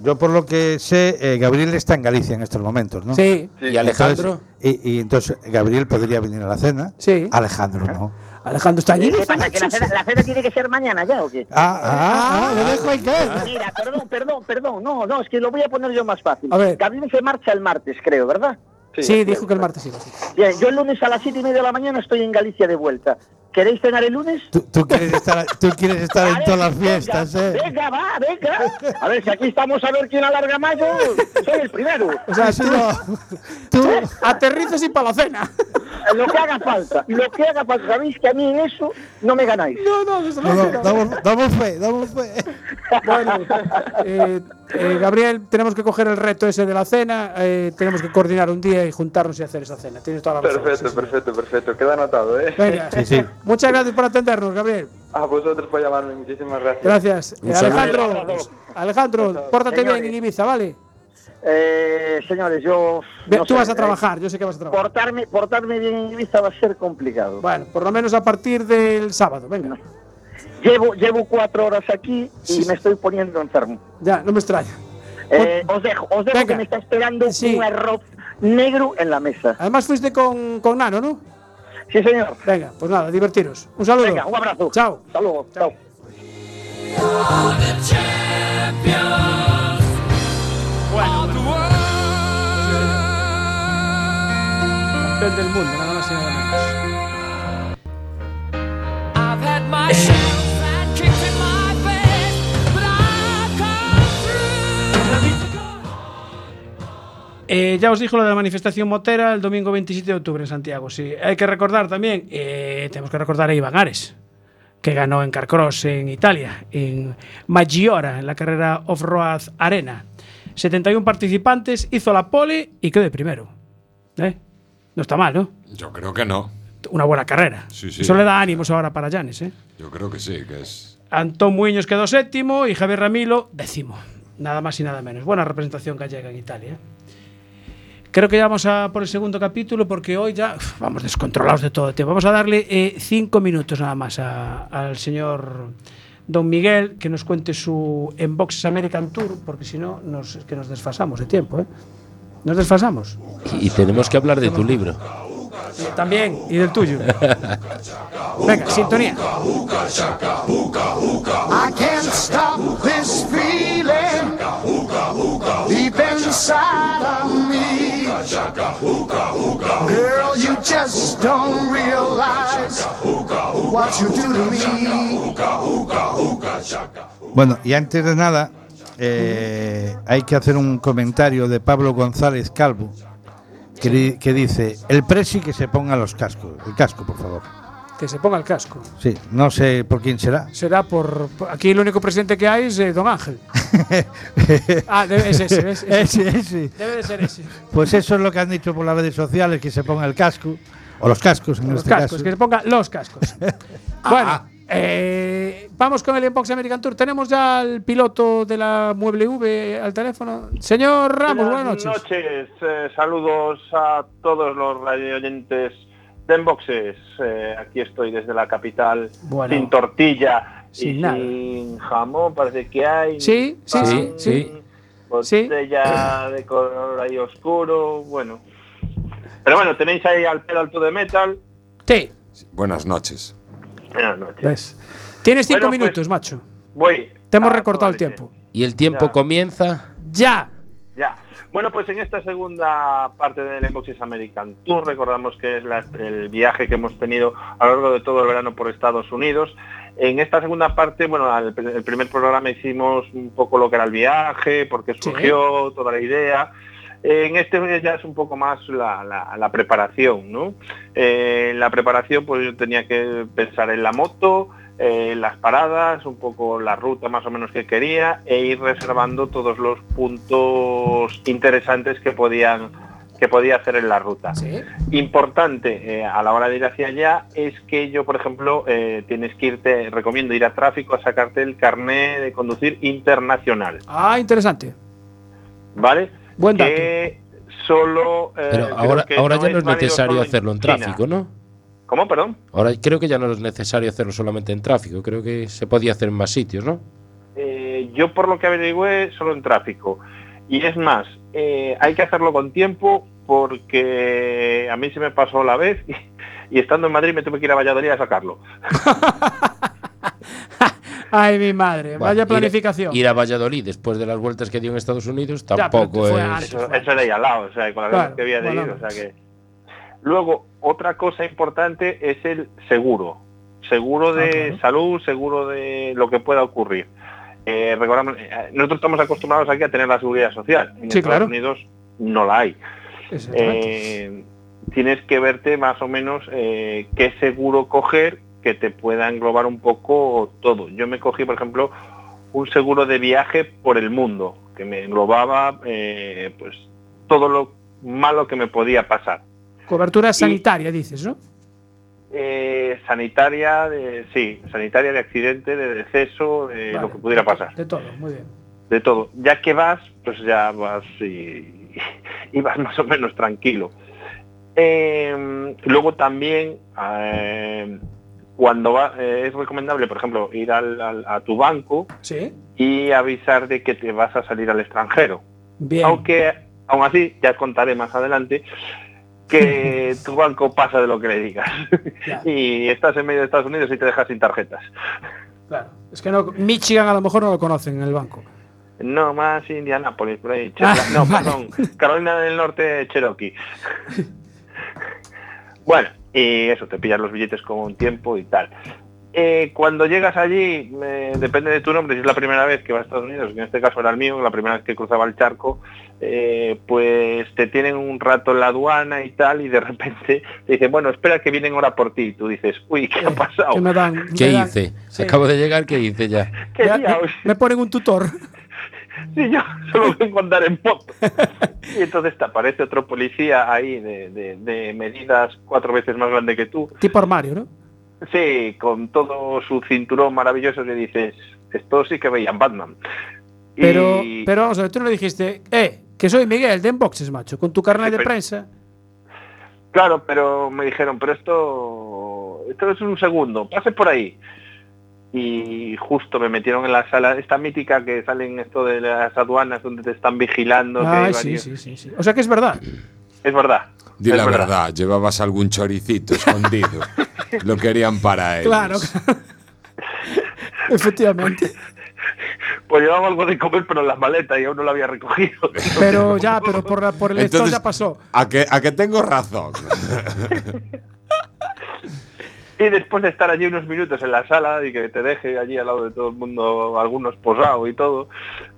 S5: yo por lo que sé, eh, Gabriel está en Galicia en estos momentos, ¿no?
S1: Sí,
S3: ¿Y Alejandro?
S5: Entonces- y, y entonces Gabriel podría venir a la cena.
S1: Sí.
S5: Alejandro no.
S1: Alejandro está allí.
S10: ¿Qué pasa? ¿Que la cena, la cena tiene que ser mañana ya o qué?
S5: Ah, ah, ah, le dejo ahí.
S10: Mira, perdón, perdón, perdón. No, no, es que lo voy a poner yo más fácil.
S1: A ver.
S10: Gabriel se marcha el martes, creo, ¿verdad?
S1: Sí, dijo que el martes sí.
S10: Bien, yo el lunes a las siete y media de la mañana estoy en Galicia de vuelta. ¿Queréis cenar el lunes?
S5: Tú, tú quieres estar, tú quieres estar en todas las
S10: venga,
S5: fiestas, ¿eh?
S10: Venga, va, venga. A ver, si aquí estamos a ver quién alarga más, yo soy el primero.
S1: O sea, tú,
S5: no. Tú,
S1: aterrizas y para la cena.
S10: Lo que haga falta, lo que haga falta. Sabéis que a mí en eso no me ganáis.
S1: No, no, desde
S5: no,
S1: luego.
S5: no, damos, damos fe, damos fe.
S1: Bueno, eh, eh, Gabriel, tenemos que coger el reto ese de la cena. eh, tenemos que coordinar un día y juntarnos y hacer esa cena. Tienes toda la razón.
S9: Perfecto,
S1: sí.
S9: perfecto, perfecto. Queda anotado, ¿eh?
S1: Venga,
S5: Sí, sí.
S1: Muchas gracias por atendernos, Gabriel.
S9: A vosotros por llamarme, muchísimas gracias.
S1: Gracias. Eh. Alejandro, Alejandro, pórtate bien en Ibiza, ¿vale?
S10: Eh, señores, yo.
S1: Ve-
S10: no
S1: Tú
S10: sé,
S1: vas a
S10: eh,
S1: trabajar, yo sé que vas a trabajar.
S10: portarme, portarme bien en Ibiza va a ser complicado.
S1: Bueno, por lo menos a partir del sábado, venga.
S10: Llevo, llevo cuatro horas aquí y me estoy poniendo enfermo.
S1: Ya, no me extraña.
S10: Eh, os dejo, os dejo
S1: Venga.
S10: que me está esperando
S1: Sí.
S10: un arroz negro en la mesa.
S1: Además fuiste con, con Nano, ¿no?
S10: Sí, señor.
S1: Venga, pues nada, divertiros. Un saludo.
S10: Venga, un abrazo.
S1: Chao.
S10: Hasta luego. Chao.
S1: Campeón del mundo, nada más y nada menos. Eh, ya os dijo lo de la manifestación motera el domingo 27 de octubre en Santiago. Sí, hay que recordar también, eh, tenemos que recordar a Iván Ares, que ganó en Carcross en Italia, en Maggiora, en la carrera Off-Road Arena. 71 participantes, hizo la pole y quedó de primero. ¿Eh? No está mal, ¿no?
S4: Yo creo que no.
S1: Una buena carrera.
S4: Sí, sí.
S1: Eso le da ánimos ahora para Llanes, ¿eh?
S4: Yo creo que sí, que es.
S1: Antón Muñoz quedó séptimo y Javier Ramilo décimo. Nada más y nada menos. Buena representación gallega en Italia. Creo que ya vamos a por el segundo capítulo porque hoy ya uf, vamos descontrolados de todo el tiempo. Vamos a darle eh, cinco minutos nada más a- al señor Don Miguel que nos cuente su Enboxes American Tour porque si no nos, es que nos desfasamos de tiempo. ¿eh? Nos desfasamos.
S3: Y tenemos que hablar de tu libro.
S1: También y del tuyo. Venga, sintonía.
S2: I can't stop this
S11: inside of me. Girl, you just don't realize what you do to me.
S5: Bueno, y antes de nada, eh, hay que hacer un comentario de Pablo González Calvo, que dice, el presi que se ponga los cascos, el casco, por favor.
S1: Que se ponga el casco.
S5: Sí, no sé por quién será.
S1: Será por. por- Aquí el único presidente que hay es eh, Don Ángel. ah, debe, es ese, es ese.
S5: Ese, ese.
S1: Debe de ser ese.
S5: Pues eso es lo que han dicho por las redes sociales, que se ponga el casco, o los cascos en
S1: Los
S5: este
S1: cascos,
S5: caso.
S1: que se ponga los cascos. bueno, eh, vamos con el Inbox American Tour. Tenemos ya al piloto de la Mueble V al teléfono. Señor Ramos, buenas, noches.
S12: eh, saludos a todos los radio oyentes de Enboxes. Eh, aquí estoy desde la capital,
S1: Bueno.
S12: sin tortilla
S1: Sin
S12: y
S1: nada.
S12: sin jamón, parece que hay.
S1: Sí, sí,
S12: pan,
S1: sí, sí.
S12: Botella de color ahí oscuro, bueno. Pero bueno, tenéis ahí al pedal to the metal.
S1: Sí.
S4: Buenas noches.
S12: Buenas noches.
S1: ¿Ves? Tienes cinco
S12: Bueno, pues,
S1: minutos, macho.
S12: Voy.
S1: Te hemos
S12: a
S1: recortado el tiempo.
S3: Y el tiempo
S12: Ya.
S3: comienza.
S1: ¡Ya!
S12: Ya. Bueno, pues en esta segunda parte del Enboxes American Tour, recordamos que es la- el viaje que hemos tenido a lo largo de todo el verano por Estados Unidos. En esta segunda parte, bueno, al- el primer programa hicimos un poco lo que era el viaje, por qué surgió, toda la idea. En este ya es un poco más la, la- la preparación, ¿no? Eh, en la preparación, pues yo tenía que pensar en la moto, eh, las paradas, un poco la ruta más o menos que quería e ir reservando todos los puntos interesantes que podían que podía hacer en la ruta. Importante eh, a la hora de ir hacia allá es que yo, por ejemplo, eh, tienes que irte, recomiendo ir a tráfico a sacarte el carné de conducir internacional,
S1: Ah, interesante.
S12: ¿vale?
S1: Buen dato.
S12: Que solo eh,
S3: Pero ahora,
S12: que
S3: ahora ya no es necesario hacerlo en
S12: China.
S3: tráfico, ¿no?
S12: ¿Cómo, perdón?
S3: Ahora creo que ya no es necesario hacerlo solamente en tráfico. Creo que se podía hacer en más sitios, ¿no?
S12: Eh, yo por lo que averigüé solo en tráfico. Y es más, eh, hay que hacerlo con tiempo porque a mí se me pasó la vez y, y estando en Madrid me tuve que ir a Valladolid a sacarlo.
S1: Ay, mi madre.
S3: Bueno,
S1: Vaya
S3: ir-
S1: planificación.
S3: Ir, a Valladolid después de las vueltas que dio en Estados Unidos tampoco es.
S1: antes.
S12: Eso, eso era ahí al lado, o sea, con la
S1: Claro,
S12: que había de
S1: bueno.
S12: ir, o sea que... Luego, otra cosa importante es el seguro. Seguro de salud, seguro de lo que pueda ocurrir. Eh, recordamos, eh, nosotros estamos acostumbrados aquí a tener la seguridad social. En
S1: Sí,
S12: Estados
S1: claro.
S12: Unidos no la hay. Eh, tienes que verte más o menos eh, qué seguro coger que te pueda englobar un poco todo. Yo me cogí, por ejemplo, un seguro de viaje por el mundo, que me englobaba pues todo lo malo que me podía pasar.
S1: Cobertura sanitaria, dices, ¿no?
S12: Eh, sanitaria, de, sí, sanitaria de accidente, de deceso, de
S1: Vale.
S12: lo que pudiera pasar.
S1: De todo, muy bien.
S12: de todo. Ya que vas, pues ya vas y, y vas más o menos tranquilo. Eh, luego también, eh, cuando va, eh, es recomendable, por ejemplo, ir al- al- a tu banco
S1: Sí.
S12: y avisar de que te vas a salir al extranjero.
S1: Bien.
S12: Aunque, aún así, ya contaré más adelante que tu banco pasa de lo que le digas. y estás en medio de Estados Unidos y te dejas sin tarjetas.
S1: Claro. Es que no, Michigan a lo mejor no lo conocen en el banco.
S12: No, más Indianápolis, por ahí.
S1: Ah,
S12: no,
S1: vale.
S12: perdón. Carolina del Norte, Cherokee. bueno, y eso, te pillas los billetes con tiempo y tal. Eh, cuando llegas allí, eh, depende de tu nombre, si es la primera vez que vas a Estados Unidos, que en este caso era el mío, la primera vez que cruzaba el charco, eh, pues te tienen un rato en la aduana y tal, y de repente te dicen, bueno, espera que vienen ahora por ti. Y tú dices, uy, ¿qué ha pasado?
S1: Que me dan,
S3: ¿Qué
S1: me dan-
S3: hice?
S1: sí.
S3: Acabo de llegar, ¿qué hice ya?
S12: ¿Qué
S1: me, ponen un tutor.
S12: Sí, yo solo vengo a andar en moto. Y entonces te aparece otro policía ahí de, de- de medidas cuatro veces más grande que tú.
S1: tipo armario, ¿no?
S12: Sí, con todo su cinturón maravilloso que dices, esto sí que veían Batman. Y-
S1: Pero, pero vamos a ver, tú no le dijiste, eh, que soy Miguel de Enboxes, macho, con tu carnet
S12: Sí,
S1: de
S12: pero-
S1: prensa.
S12: Claro, pero me dijeron, pero esto, esto es un segundo, pase por ahí. Y justo me metieron en la sala, esta mítica que salen esto de las aduanas donde te están vigilando. que hay
S1: Ay, sí,
S12: varios-
S1: sí, sí, sí. O sea que es verdad.
S12: Es verdad.
S4: Di
S12: es
S4: la verdad, llevabas algún choricito escondido. Lo querían para ellos.
S1: Claro. Efectivamente.
S12: Pues llevaba algo de comer, pero en la maleta y aún no lo había recogido.
S1: Pero ya, pero por, la- por el esto
S4: Entonces,
S1: ya pasó.
S4: ¿A que, a que tengo razón?
S12: Y después de estar allí unos minutos en la sala y que te deje allí al lado de todo el mundo, algunos posado y todo,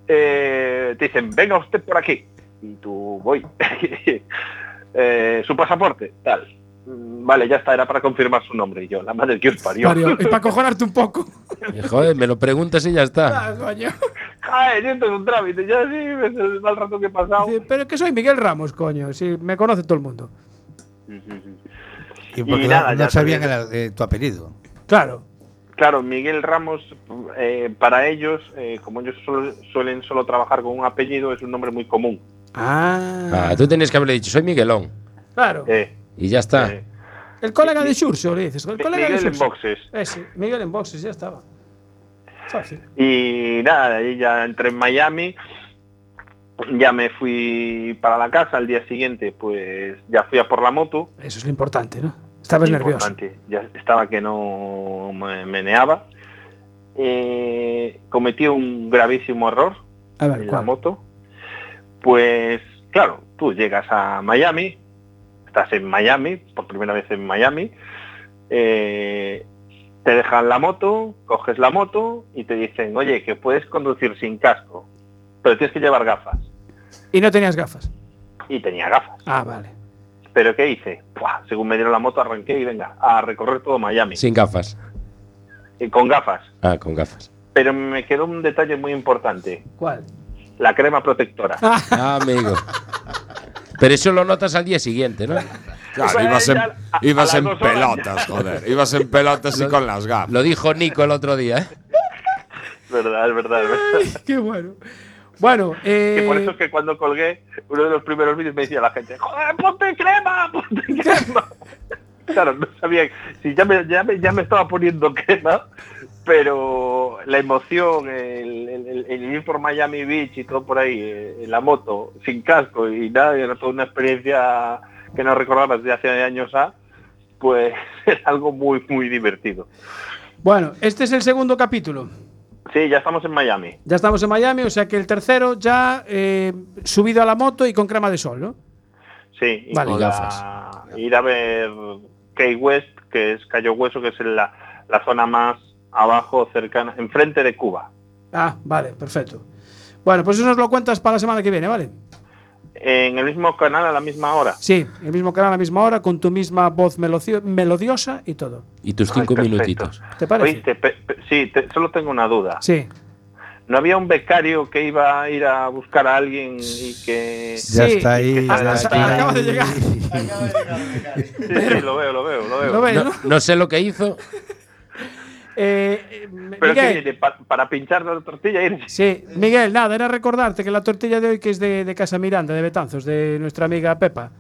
S12: eh, te dicen, venga usted por aquí. Y tú voy. Eh, su pasaporte, tal. Mm, Vale, ya está, era para confirmar su nombre. Y yo, la madre que os parió.
S1: Mario, y para cojonarte un poco.
S3: Eh, Joder, me lo preguntas y ya está.
S1: Ah, coño.
S12: Esto es un trámite, ya sí, el mal rato que he pasado.
S1: Pero que soy Miguel Ramos, coño. Si me conoce todo el mundo.
S5: Y porque
S12: Y nada,
S5: no,
S12: ya
S5: sabían eh, tu apellido.
S1: Claro.
S12: Claro, Miguel Ramos, eh, para ellos, eh, como ellos suelen solo trabajar con un apellido, es un nombre muy común.
S1: Ah,
S3: Ah, tú tenías que haberle dicho, soy Miguelón.
S1: claro.
S12: Eh,
S3: Y ya está.
S12: eh,
S1: El colega de Xurxo, le dices. El colega
S12: Miguel
S1: de
S12: en boxes.
S1: Ese, Miguel en boxes, ya estaba. Fácil.
S12: Y nada, ahí ya entré en Miami, ya me fui para la casa, al día siguiente pues ya fui a por la moto.
S1: Eso es lo importante, ¿no? Estabas nervioso.
S12: Importante, Ya estaba que no me meneaba. Eh, cometí un gravísimo error
S1: A ver,
S12: en la moto. Pues claro, tú llegas a Miami, estás en Miami, por primera vez en Miami, eh, te dejan la moto, coges la moto y te dicen, oye, que puedes conducir sin casco, pero tienes que llevar gafas.
S1: Y no tenías gafas.
S12: Y tenía gafas.
S1: Ah, vale.
S12: ¿Pero qué hice? Buah, según me dieron la moto arranqué y venga, a recorrer todo Miami.
S3: Sin gafas.
S12: Y con gafas.
S3: Ah, con gafas.
S12: Pero me quedó un detalle muy importante.
S1: ¿Cuál?
S12: La crema protectora.
S3: Ah, amigo. Pero eso lo notas al día siguiente, ¿no?
S4: Claro,
S12: Pues
S4: ibas en,
S12: ya a-
S4: ibas
S12: a
S4: en
S12: horas
S4: pelotas, joder. Ibas en pelotas y con las gafas.
S3: Lo dijo Nico el otro día, ¿eh?
S12: Es verdad, es verdad, es verdad.
S1: Qué bueno. Bueno,
S12: Que por
S1: eh,
S12: eso es que cuando colgué uno de los primeros vídeos me decía la gente, joder, ponte crema, ponte crema. claro, no sabía si ya me, ya me, ya me estaba poniendo crema, pero la emoción, el, el- el- el ir por Miami Beach y todo por ahí, eh, en la moto, sin casco y nada, era toda una experiencia que no recordaba desde hace años a, pues es algo muy, muy divertido.
S1: bueno, este es el segundo capítulo.
S12: Sí, ya estamos en Miami.
S1: Ya estamos en Miami, o sea que el tercero ya eh, subido a la moto y con crema de sol, ¿no?
S12: Sí, y
S1: Vale,
S12: con
S1: gafas.
S12: la- ir a ver Key West, que es Cayo Hueso, que es la, la zona más abajo, cercana, enfrente de Cuba.
S1: Ah, vale, perfecto. Bueno, pues eso nos lo cuentas para la semana que viene, ¿vale?
S12: En el mismo canal a la misma hora.
S1: Sí, el mismo canal a la misma hora, con tu misma voz melodiosa y todo.
S3: Y tus cinco minutitos.
S1: ¿Te parece?
S12: Oíste, pe- pe- sí, te- solo tengo una duda.
S1: Sí.
S12: ¿No había un becario que iba a ir a buscar a alguien y que...
S5: Ya
S1: Sí,
S5: está ahí.
S12: ah,
S5: ya
S12: ah,
S5: está
S1: acaba de llegar.
S12: Sí, sí, lo veo, lo veo, lo veo.
S1: Lo ves,
S3: No,
S1: ¿no?
S3: no sé lo que hizo.
S1: Eh, eh,
S12: Pero
S1: Miguel,
S12: viene pa- para pinchar la tortilla irse.
S1: sí, Miguel, nada, era recordarte que la tortilla de hoy, que es de, de Casa Miranda, de Betanzos, de nuestra amiga Pepa,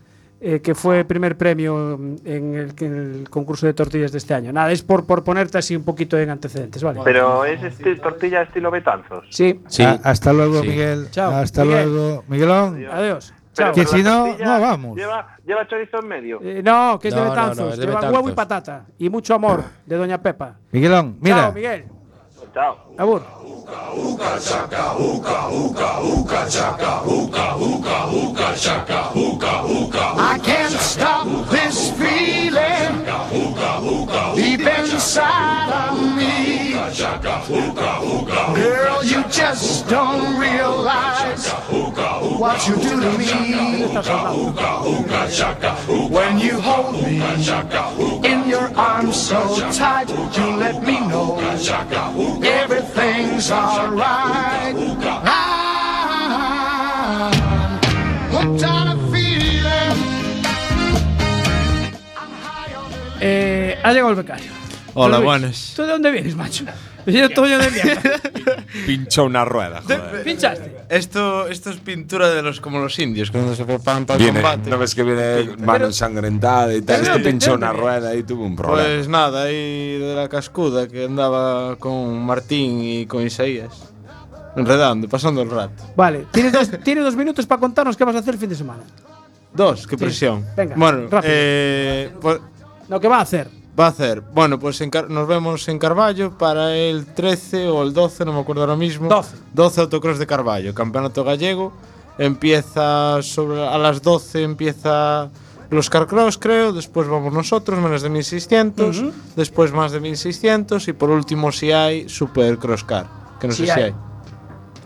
S1: eh, que fue primer premio en el, en el concurso de tortillas de este año. Nada, es por, por ponerte así un poquito en antecedentes, ¿vale?
S12: Pero es este, tortilla estilo Betanzos.
S1: Sí,
S3: Sí.
S5: Ah, hasta luego,
S3: Sí.
S5: Miguel.
S1: Chao,
S5: Hasta
S1: Miguel.
S5: luego. Miguelón.
S1: adiós.
S12: Pero-.
S5: Que si no, no vamos.
S12: Lleva, lleva chorizo en medio.
S1: Eh, no, que es de
S3: No, no, no,
S1: Betanzos.
S3: es de
S1: Lleva
S3: Betanzos.
S1: huevo y patata. Y mucho amor de Doña Pepa.
S5: Miguelón, mira.
S1: Chao, Miguel.
S12: Chao.
S1: Abur.
S11: I can't stop this feeling deep inside of me. Girl, you just don't realize what you do to me. When you hold me in your arms so tight, you let me know everything's alright.
S1: Eh, ha llegado el becario.
S7: Hola, buenas.
S1: ¿Tú de dónde vienes, macho? Yo de mierda.
S4: Pinchó una rueda, joder.
S1: ¿Pinchaste?
S7: Esto, esto es pintura de los como los indios, cuando se preparan para el
S4: Viene,
S7: combate.
S4: ¿no ves que viene mano ensangrentada y tal?
S1: ¿de
S4: Es que
S1: dónde?
S4: pinchó
S1: ¿De
S4: una rueda y tuvo un problema.
S7: Pues nada, ahí de la cascuda que andaba con Martín y con Isaías. Enredando, pasando el rato.
S1: Vale, tienes dos, tienes dos minutos para contarnos qué vas a hacer el fin de semana.
S7: Dos, qué
S1: Sí.
S7: presión.
S1: Venga,
S7: bueno,
S1: rápido.
S7: eh, pues,
S1: Lo que va a hacer.
S7: Va a hacer, bueno, pues en Car- nos vemos en Carballo para el 13 o el 12, no me acuerdo ahora mismo.
S1: 12.
S7: 12 autocross de Carballo, campeonato gallego. Empieza sobre a las 12 empieza los Carcross, creo, después vamos nosotros, menos de 1600,
S1: Ujú.
S7: después más de 1600 y por último si hay Super Cross Car, que no
S1: Sí
S7: sé si
S1: hay.
S7: hay.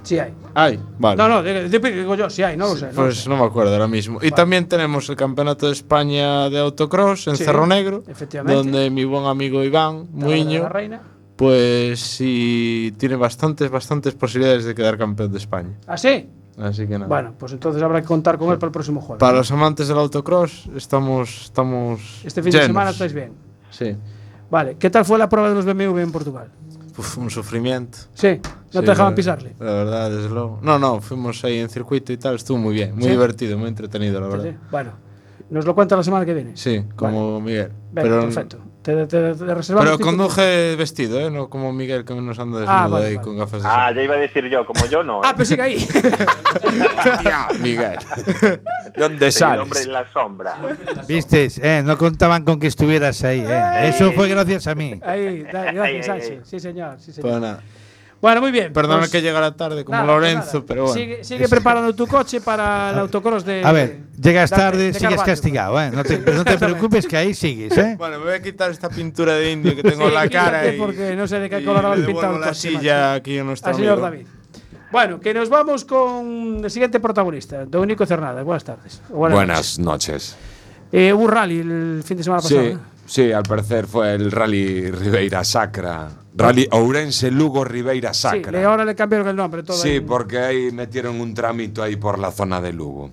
S1: Sí hay.
S7: Hay, vale.
S1: No, no, de- de- digo yo, sí hay, no lo sé. no lo
S7: Pues
S1: sé.
S7: no me acuerdo ahora mismo. Y también tenemos el Campeonato de España de Autocross en
S1: Sí,
S7: Cerro Negro, donde mi buen amigo Iván Muiño, pues sí tiene bastantes, bastantes posibilidades de quedar campeón de España.
S1: ¿Ah, sí?
S7: Así que nada.
S1: Bueno, pues entonces habrá que contar con él para el próximo jueves.
S7: Para los amantes del autocross, estamos, estamos
S1: Este fin de semana estáis bien.
S7: Sí.
S1: Vale, ¿qué tal fue la prueba de los BMW en Portugal?
S7: uf, un sufrimiento.
S1: Sí, no
S7: sí,
S1: te dejaban pisarle.
S7: La verdad, desde luego. No, no, fuimos ahí en circuito y tal, estuvo muy bien, muy
S1: sí.
S7: divertido, muy entretenido, la verdad.
S1: Sí, sí. Bueno, nos lo cuenta la semana que viene.
S7: Sí, como vale. Miguel.
S1: Venga,
S7: Pero
S1: perfecto. Te, te- te
S7: pero conduje vestido, ¿eh? No como Miguel que nos anda desnudo
S1: Ah, vale,
S7: ahí
S1: vale.
S7: con gafas de
S12: Ah, ya iba a decir yo, como yo no.
S1: Ah, pues sigue ahí.
S4: Miguel. ¿Dónde
S12: Soy el hombre
S4: sales?
S12: en la sombra.
S5: ¿Viste? Eh, no contaban con que estuvieras ahí. eh. Eso fue gracias a mí.
S1: Ahí, da- gracias, Sánchez. Sí, señor. Sí, señor.
S7: Pues nada.
S1: Bueno, muy bien.
S7: Perdona
S1: pues
S7: que llegara tarde como
S1: nada,
S7: Lorenzo,
S1: nada.
S7: pero bueno.
S1: Sigue, sigue preparando tu coche para el autocross de.
S5: A ver, llegas
S1: de-
S5: tarde,
S1: de
S5: sigues
S1: Carvalho.
S5: castigado, ¿eh? No te, no te preocupes que ahí sigues, ¿eh?
S7: Bueno, me voy a quitar esta pintura de indio que tengo en
S1: Sí,
S7: la cara y,
S1: porque no sé de qué color
S7: le
S1: habéis pintado el
S7: la
S1: coche,
S7: silla
S1: macho.
S7: aquí
S1: Al señor. David. Bueno, que nos vamos con el siguiente protagonista, Dominico Cernadas. Buenas tardes. Buenas,
S4: Buenas noches.
S1: noches. Eh, hubo un rally el fin de semana pasado.
S4: Sí,
S1: ¿no?
S4: Sí, al parecer fue el Rally Ribeira Sacra. Rally Ourense Lugo Ribeira
S1: Sí,
S4: Sacra.
S1: le- ahora le cambiaron el nombre. Todo
S4: Sí,
S1: ahí.
S4: porque ahí metieron un tramito ahí por la zona de Lugo.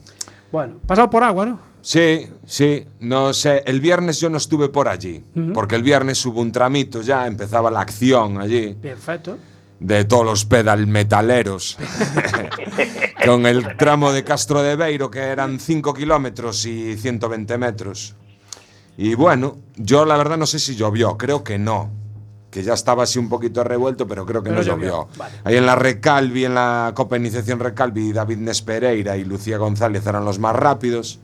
S1: Bueno, pasado por agua, ¿no?
S4: Sí, sí, no sé. El viernes yo no estuve por allí, porque el viernes hubo un tramito ya, empezaba la acción allí
S1: Perfecto.
S4: de todos los pedal metaleros. Con el tramo de Castro de Beiro, que eran 5 kilómetros y 120 metros. Y bueno, yo la verdad no sé si llovió, creo que no. Que ya estaba así un poquito revuelto, pero creo que
S1: Pero
S4: no
S1: llovió, vale.
S4: Ahí en la Recalvi, en la Copa Iniciación Recalvi, David Nespereira y Lucía González eran los más rápidos.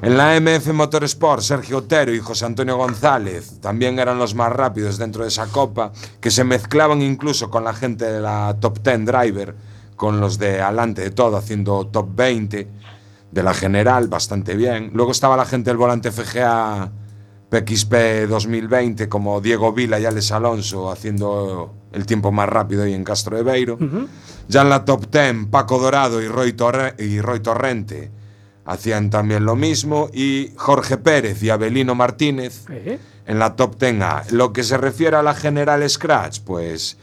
S4: En la MF Motorsport, Sergio Otero y José Antonio González también eran los más rápidos dentro de esa copa, que se mezclaban incluso con la gente de la Top 10 Driver, con los de adelante de todo, haciendo Top 20 de la general, bastante bien. Luego estaba la gente del volante FGA PXP 2020, como Diego Vila y Alex Alonso, haciendo el tiempo más rápido ahí en Castro de Beiro. Ya en la top 10, Paco Dorado y Roy, Torre- y Roy Torrente hacían también lo mismo. Y Jorge Pérez y Abelino Martínez
S1: Eh,
S4: en la top 10A. Lo que se refiere a la General Scratch, pues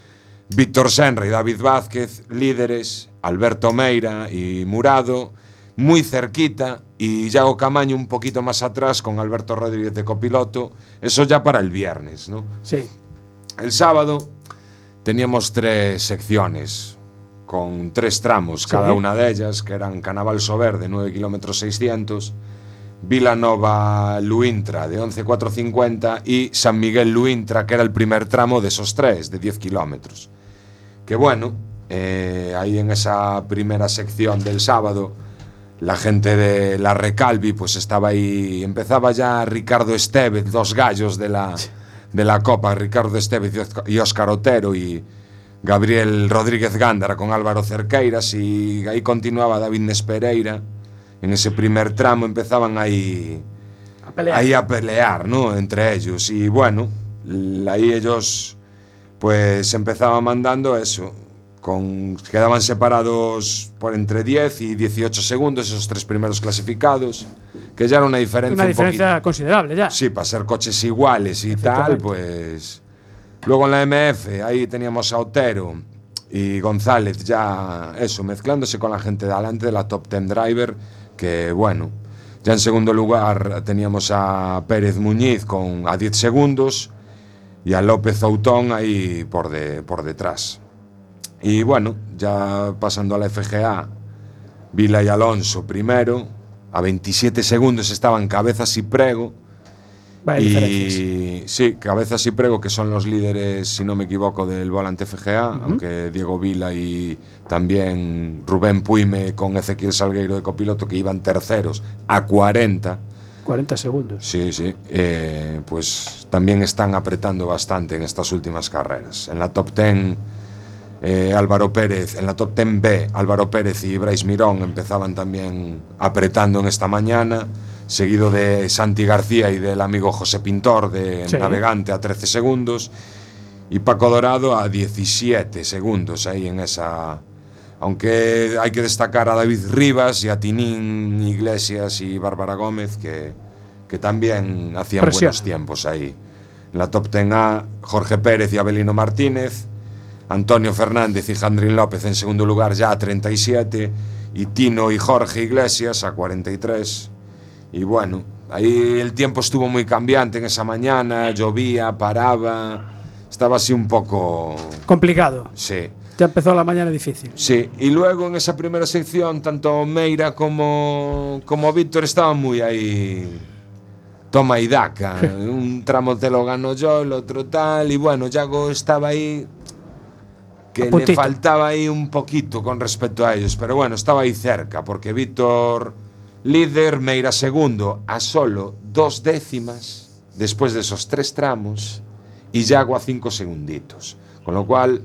S4: Víctor Senra y David Vázquez, líderes, Alberto Meira y Murado, muy cerquita, y Yago Camaño un poquito más atrás con Alberto Rodríguez de copiloto. Eso ya para el viernes, ¿no?
S1: Sí.
S4: El sábado teníamos tres secciones con tres tramos, cada una de ellas, que eran Canaval Verde, 9 kilómetros 600, Vilanova Luintra, de 11,450, y San Miguel Luintra, que era el primer tramo de esos tres, de 10 kilómetros. Que bueno, eh, ahí en esa primera sección del sábado, la gente de la Recalvi pues estaba ahí, empezaba ya Ricardo Estevez, dos gallos de la, de la Copa, Ricardo Estevez y Óscar Otero y Gabriel Rodríguez Gándara con Álvaro Cerqueiras y aí continuaba David Nespereira. En ese primer tramo empezaban ahí
S1: a pelear,
S4: aí a pelear ¿no? entre ellos y bueno, ahí ellos pues empezaba mandando eso, Con, quedaban separados por entre 10 y 18 segundos esos tres primeros clasificados, que ya era una diferencia
S1: Una
S4: un
S1: diferencia considerable ya.
S4: Sí, para ser coches iguales y tal, pues. Luego en la MF, ahí teníamos a Otero y González ya, eso, mezclándose con la gente de adelante de la Top 10 Driver, que bueno. Ya en segundo lugar teníamos a Pérez Muñiz con a 10 segundos y a López Autón ahí por, de, por detrás. Y bueno, ya pasando a la FGA, Vila y Alonso primero, a 27 segundos estaban Cabezas y Prego.
S1: Vaya
S4: y sí, Cabezas y Prego, que son los líderes, si no me equivoco, del volante FGA, aunque Diego Vila y también Rubén Puime con Ezequiel Salgueiro de copiloto, que iban terceros a 40
S1: 40 segundos.
S4: Sí, sí. Eh, pues también están apretando bastante en estas últimas carreras. En la top 10, eh, Álvaro Pérez, en la top 10 B, Álvaro Pérez y Bryce Mirón empezaban también apretando en esta mañana, seguido de Santi García y del amigo José Pintor de
S1: Sí.
S4: Navegante a 13 segundos y Paco Dorado a 17 segundos ahí en esa... Aunque hay que destacar a David Rivas y a Tinín Iglesias y Bárbara Gómez que, que también hacían
S1: Presión.
S4: buenos tiempos ahí. En la top 10 A, Jorge Pérez y Abelino Martínez, Antonio Fernández e Jandrín López en segundo lugar ya a 37 e Tino e Jorge Iglesias a 43 e bueno, aí el tiempo estuvo moi cambiante en esa mañana, llovía, paraba, estaba así un pouco...
S1: Complicado.
S4: Sí.
S1: Ya empezó la mañana difícil.
S4: Sí, y luego en esa primera sección tanto Meira como, como Víctor estaban muy ahí toma y daca. Un tramo te lo gano yo, el otro tal, y bueno, Yago estaba ahí Que le faltaba ahí un poquito con respecto a ellos. Pero bueno, estaba ahí cerca, porque Víctor líder, Meira segundo, a solo dos décimas después de esos tres tramos. Y Yago a cinco segunditos. Con lo cual.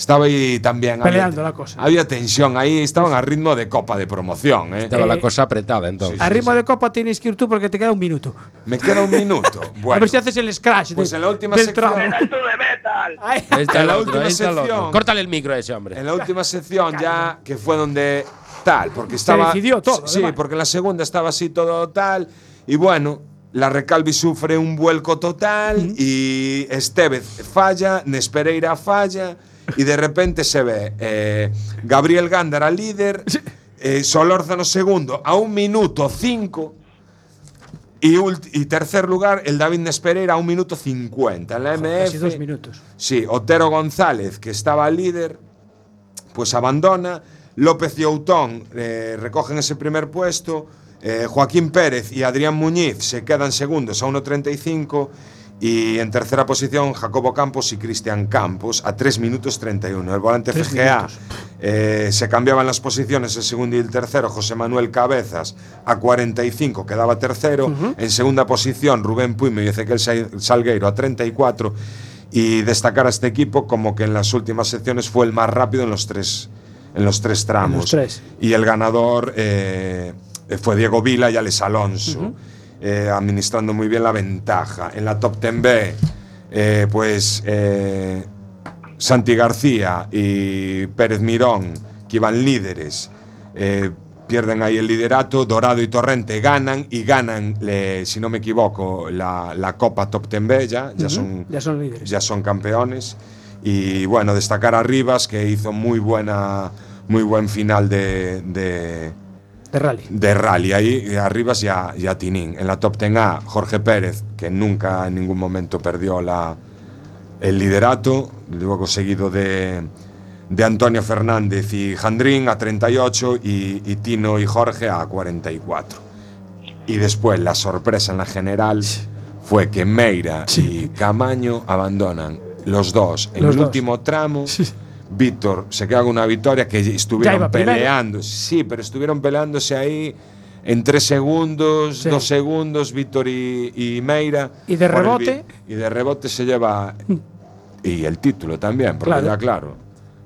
S4: Estaba ahí también. había-
S1: Peleando la cosa.
S4: había tensión ahí, estaban a ritmo de copa de promoción. ¿eh?
S3: Estaba
S1: Eh,
S3: la cosa apretada entonces.
S1: A ritmo de copa tienes que ir tú porque te queda un minuto.
S4: Me queda un minuto.
S1: A
S4: Bueno,
S1: ver si haces el scratch.
S4: pues
S1: de-
S4: en la última sección-
S1: tramo.
S12: ¡Esto de metal!
S1: Ay,
S4: En
S3: el
S4: la última
S3: el otro.
S4: sección.
S3: Córtale el micro a ese hombre.
S4: en la última sección ya que fue donde tal, porque estaba.
S1: decidió todo,
S4: Sí,
S1: además.
S4: porque en la segunda estaba así todo tal. Y bueno, la Recalvi sufre un vuelco total y Estevez falla, Nespereira falla. Y de repente se ve eh, Gabriel Gándara líder, eh, Solórzano segundo a un minuto cinco. Y, y tercer lugar, el David Nespereira a un minuto 50. En la MF.
S1: Casi dos minutos.
S4: Sí, Otero González, que estaba líder, pues abandona. López y Outón eh, recogen ese primer puesto. Eh, Joaquín Pérez y Adrián Muñiz se quedan segundos a 1.35. Y en tercera posición, Jacobo Campos y Cristian Campos a 3 minutos 31. El volante FGA eh, se cambiaban las posiciones, el segundo y el tercero, José Manuel Cabezas a 45, quedaba tercero. En segunda posición, Rubén Puime y Ezequiel Sa- Salgueiro a 34. Y destacar a este equipo como que en las últimas secciones fue el más rápido en los tres, en los tres tramos.
S1: los tres.
S4: Y el ganador eh, fue Diego Vila y Alex Alonso, eh, administrando muy bien la ventaja. En la top 10B, eh, pues eh, Santi García y Pérez Mirón, que iban líderes, eh, pierden ahí el liderato. Dorado y Torrente ganan y ganan, le- si no me equivoco, la, la Copa Top 10B ya, ya, son,
S1: Ya son líderes.
S4: ya son campeones. Y bueno, destacar a Rivas, que hizo muy, buena, muy buen final de, de,
S1: De rally.
S4: de rally ahí, a Rivas y a, y a Tinín. En la top 10 A, Jorge Pérez, que nunca en ningún momento perdió la, el liderato, luego seguido de, de Antonio Fernández y Jandrín a 38 y, y Tino y Jorge a 44. Y después la sorpresa en la general fue que Meira y Camaño abandonan los dos en
S1: Los
S4: el
S1: dos.
S4: último tramo. Víctor se queda con una victoria que estuvieron
S1: iba primero.
S4: peleando. Sí, pero estuvieron peleándose ahí en tres segundos,
S1: Sí.
S4: dos segundos, Víctor y, y Meira.
S1: Y de
S4: el
S1: rebote.
S4: vi- Y de rebote se lleva. Y el título también, porque
S1: Claro.
S4: ya claro.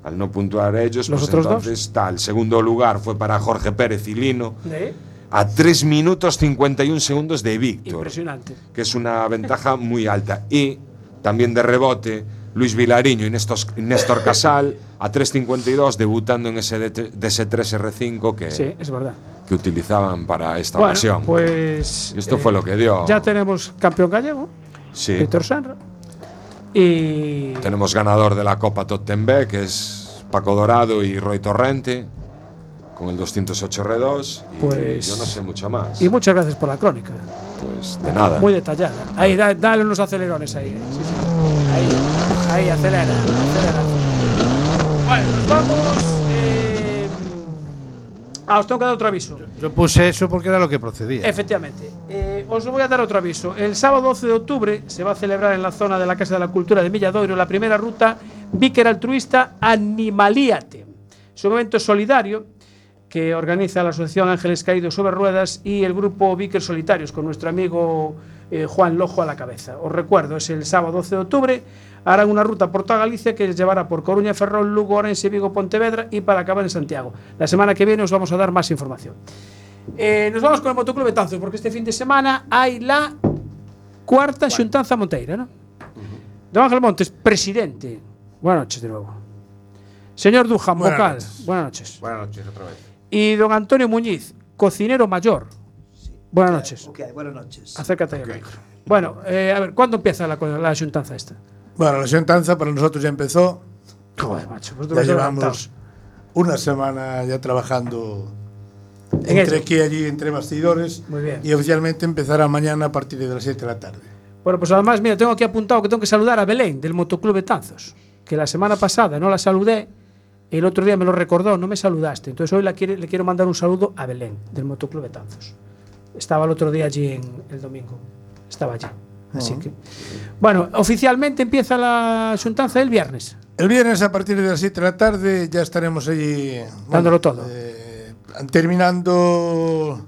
S4: Al no puntuar ellos,
S1: Los
S4: pues
S1: otros dos.
S4: entonces está. El segundo lugar fue para Jorge Pérez y Lino.
S1: ¿Eh?
S4: A 3 minutos 51 segundos de Víctor
S1: Impresionante.
S4: que es una ventaja muy alta. Y también de rebote, Luis Vilariño y Néstor, Néstor Casal a 3.52, debutando en ese DS3R5 que,
S1: Sí, es verdad.
S4: que utilizaban para esta
S1: Bueno,
S4: ocasión.
S1: pues.
S4: Esto fue lo que dio.
S1: Ya tenemos campeón gallego,
S4: sí.
S1: Víctor Sanra. Y.
S4: Tenemos ganador de la Copa Tottenbe, que es Paco Dorado y Roy Torrente, con el 208R2. Y
S1: Pues-
S4: yo no sé mucho más.
S1: Y muchas gracias por la crónica.
S4: Pues de nada.
S1: Muy detallada. Ahí, da- dale unos acelerones ahí. eh. Sí, sí. Ahí, ahí, acelera, acelera. Bueno, nos vamos. Eh... Ah, os tengo que dar otro aviso.
S5: Yo puse eso porque era lo que procedía.
S1: Efectivamente. Eh, os voy a dar otro aviso. El sábado 12 de octubre se va a celebrar en la zona de la Casa de la Cultura de Milladoiro la primera ruta Víquer altruista Animaliate. Es un evento solidario que organiza la Asociación Ángeles Caídos sobre Ruedas y el grupo Víquers Solitarios con nuestro amigo eh, Juan Lojo a la cabeza. Os recuerdo, es el sábado 12 de octubre, harán una ruta por toda Galicia que les llevará por Coruña, Ferrol, Lugo, Orense, Vigo, Pontevedra y para acabar en Santiago. La semana que viene os vamos a dar más información. Eh, nos vamos con el Motoclub Betanzos porque este fin de semana hay la cuarta xuntanza Monteira, ¿no? Don Ángel Montes, presidente. Buenas noches de nuevo. Señor Dujan,
S6: Buenas
S1: vocal.
S6: noches.
S1: Buenas noches.
S6: Buenas noches otra vez.
S1: Y don Antonio Muñiz, cocinero mayor. Buenas noches.
S13: Ok, buenas noches.
S1: Acércate ahí al micro. Bueno, eh, a ver, ¿cuándo empieza la, co- la xuntanza esta?
S14: Bueno, la sentanza para nosotros ya empezó.
S1: Joder, macho, pues
S14: ya llevamos una semana ya trabajando
S1: En
S14: entre
S1: eso.
S14: aquí y allí, entre bastidores.
S1: Muy bien.
S14: Y oficialmente empezará mañana a partir de las 7 de la tarde.
S1: Bueno, pues además, mira, tengo aquí apuntado que tengo que saludar a Belén del Motoclub Betanzos, que la semana pasada no la saludé, el otro día me lo recordó, no me saludaste. Entonces hoy la quiere- le quiero mandar un saludo a Belén del Motoclub Betanzos. Estaba el otro día allí en el domingo. Estaba allí. Así que. Bueno, oficialmente empieza la xuntanza el viernes.
S14: El viernes a partir de las 7 de la tarde ya estaremos allí
S1: Dándolo todo.
S14: eh, terminando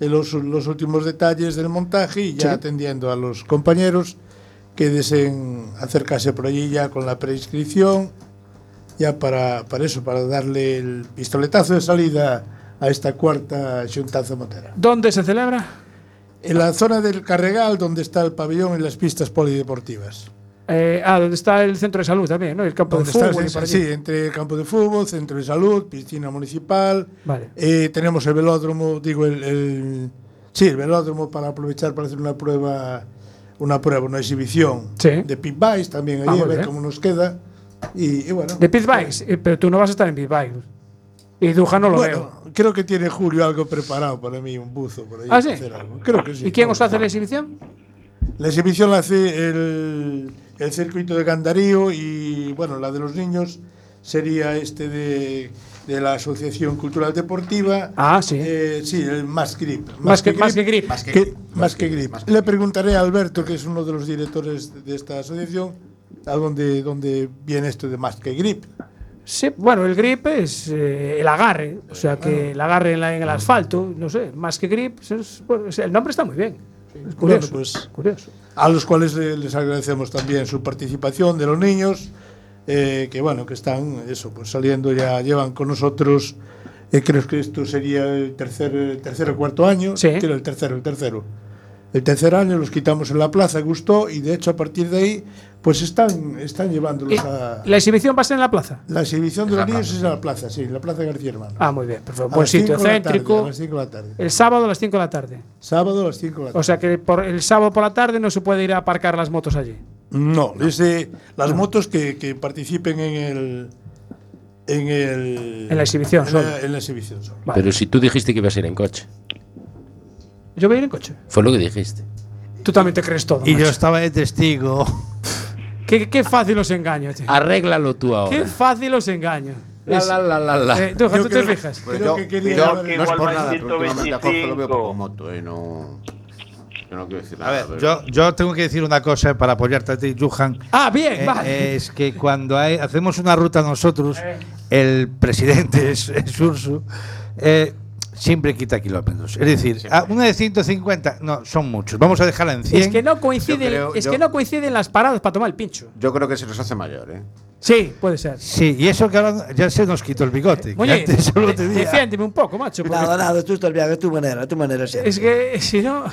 S14: los, los últimos detalles del montaje y ya
S1: Sí.
S14: atendiendo a los compañeros que deseen acercarse por allí ya con la preinscripción, ya para, para eso, para darle el pistoletazo de salida a esta cuarta xuntanza motera.
S1: ¿Dónde se celebra?
S14: En la zona del Carregal, donde está el pabellón y las pistas polideportivas.
S1: Eh, ah, donde está el centro de salud también, ¿no? El campo de
S14: el
S1: fútbol y
S14: sí, entre el campo de fútbol, centro de salud, piscina municipal.
S1: Vale.
S14: Eh, tenemos el velódromo, digo, el, el- sí, el velódromo para aprovechar para hacer una prueba, una prueba, una exhibición
S1: Sí.
S14: de pit bikes también
S1: Ah,
S14: allí,
S1: muy
S14: a ver cómo nos queda. Y, y bueno.
S1: De pit bikes, eh, pero tú no vas a estar en pit bikes. Y Duja no lo
S14: Bueno,
S1: veo.
S14: creo que tiene Julio algo preparado para mí, un buzo por ahí.
S1: ¿Ah, sí?
S14: para hacer algo. Creo que sí.
S1: ¿Y quién os hace la exhibición?
S14: La exhibición la hace el, el circuito de Gandarío y bueno, la de los niños sería este de, de la Asociación Cultural Deportiva.
S1: Ah, sí.
S14: Eh, sí, el Más Grip.
S1: Más que- más que grip.
S14: Más que, más que grip. Le preguntaré a Alberto, que es uno de los directores de esta asociación, a dónde, dónde viene esto de Más que Grip.
S1: Sí, bueno, el grip es eh, el agarre, o sea que el agarre en, la- en el asfalto, no sé, más que grip, es- bueno, el nombre está muy bien. Es curioso.
S14: Bueno, pues,
S1: curioso.
S14: A los cuales les agradecemos también su participación de los niños, eh, que bueno, que están eso, pues saliendo ya, llevan con nosotros, eh, creo que esto sería el tercer, el tercer o cuarto año,
S1: Sí.
S14: creo el tercero, el tercero. El tercer año los quitamos en la plaza, gustó, y de hecho a partir de ahí, pues están, están llevándolos a...
S1: ¿La exhibición va a ser en la plaza?
S14: La exhibición de los niños es en la plaza, sí, en la plaza García Hermano.
S1: Ah, muy bien, perfecto. Buen sitio,
S14: cinco de la tarde,
S1: céntrico.
S14: a las cinco de la tarde.
S1: El sábado a las 5 de la tarde.
S14: Sábado a las 5 de la tarde.
S1: O sea que por el sábado por la tarde no se puede ir a aparcar las motos allí.
S14: No, ese, las motos que, que participen en el. En, el,
S1: En la exhibición
S14: en
S1: solo.
S14: la, en la exhibición solo.
S3: Pero si tú dijiste que ibas a ir en coche.
S1: Yo voy a ir en coche.
S3: Fue lo que dijiste.
S1: Tú también te crees todo.
S5: Y yo estaba de testigo.
S1: Qué, qué fácil os engaño, tío.
S3: Arréglalo tú ahora.
S1: Qué fácil os engaño.
S3: La, la, la, la, la.
S1: Eh, ¿tú te fijas?
S6: Pues
S14: Creo
S6: yo,
S14: que quería
S6: yo-
S14: haber-
S6: no es por nada, pero últimamente a Jorge lo veo
S12: 125.
S6: poco moto, eh, no, yo no quiero decir
S5: A
S6: nada.
S5: ver,
S6: pero-
S5: yo, yo tengo que decir una cosa para apoyarte a ti, Johan.
S1: Ah, bien,
S5: Eh,
S1: vale.
S5: Es que cuando hay- hacemos una ruta nosotros, el presidente es, es Ursu, eh, siempre quita kilómetros. Es decir, a una de 150, no, son muchos. Vamos a dejarla en 100.
S1: Es que no coinciden,
S6: creo-
S1: es
S6: yo-
S1: que no coinciden las paradas para tomar el pincho.
S6: Yo creo que se nos hace mayor, ¿eh?
S1: Sí, puede ser.
S5: Sí, y eso que ahora ya se nos quitó el bigote.
S1: Oye,
S5: antes solo
S1: de-
S5: tenía-
S1: defiéndeme un poco, macho. porque
S13: Nada, nada, tú estás bien, a tu manera, a tu manera. siempre.
S1: es que si no.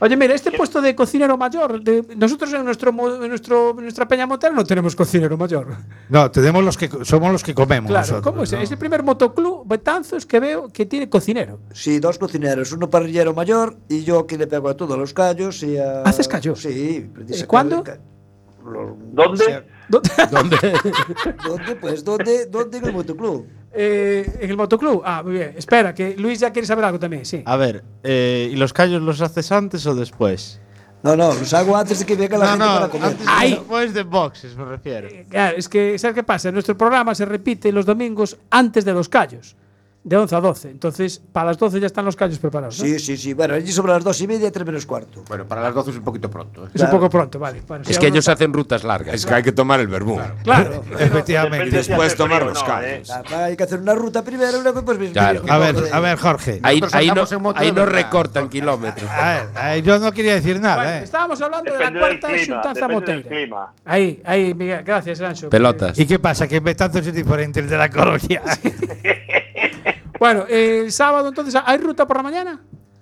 S1: Oye, mira, este puesto de cocinero mayor, de- nosotros en nuestro mo- en nuestro en nuestra peña motera no tenemos cocinero mayor.
S5: No, tenemos los que somos los que comemos
S1: Claro,
S5: nosotros,
S1: ¿cómo es?
S5: ¿no?
S1: Es el primer motoclub Betanzos que veo que tiene cocinero.
S13: Sí, dos cocineros, uno parrillero mayor y yo que le pego a todos los callos y a...
S1: ¿Haces callos?
S13: Sí.
S1: ¿Eh, cuándo?
S12: ¿Dónde?
S1: ¿Dónde?
S3: ¿Dónde?
S13: ¿Dónde? Pues, ¿dónde? ¿Dónde en el motoclub?
S1: Eh, en el motoclub. Ah, muy bien. Espera, que Luis ya quiere saber algo también, sí.
S7: A ver, eh, ¿y los callos los haces antes o después?
S13: No, no, los hago antes de que venga la
S7: No,
S13: gente
S7: no,
S13: para comer.
S7: antes y después de boxes me refiero.
S1: Claro, es que, ¿sabes qué pasa? Nuestro programa se repite los domingos antes de los callos. De 11 a 12. Entonces, para las 12 ya están los callos preparados. ¿no?
S13: Sí, sí, sí. Bueno, allí sobre las dos y media, tres menos cuarto.
S6: Bueno, para las 12 es un poquito pronto. ¿eh?
S1: Es un poco pronto, vale. Bueno, si
S3: Es que ellos hacen rutas largas.
S4: Es que hay que tomar el verbú.
S1: Claro.
S5: Efectivamente.
S4: Y después tomar los
S12: no,
S4: callos.
S13: Ah, Hay que hacer una ruta primero y luego pues...
S3: Claro.
S5: A ver, a ver, Jorge.
S3: Ahí,
S6: Nosotros
S3: ahí no,
S6: andamos en moto
S3: ahí
S6: de
S3: no
S6: verdad.
S3: recortan kilómetros.
S5: A ver, a ver, yo no quería decir nada,
S1: Bueno,
S5: ¿eh?
S1: estábamos hablando de la
S12: Depende del
S1: cuarta
S12: clima,
S1: xuntanza
S12: depende del
S1: moteira.
S12: clima.
S1: Ahí, ahí, Miguel. Gracias, Ancho.
S3: Pelotas.
S5: ¿Y qué pasa? Que en Betanzos es diferente el de la Coruña.
S1: Bueno, el sábado entonces, ¿hay ruta por la mañana?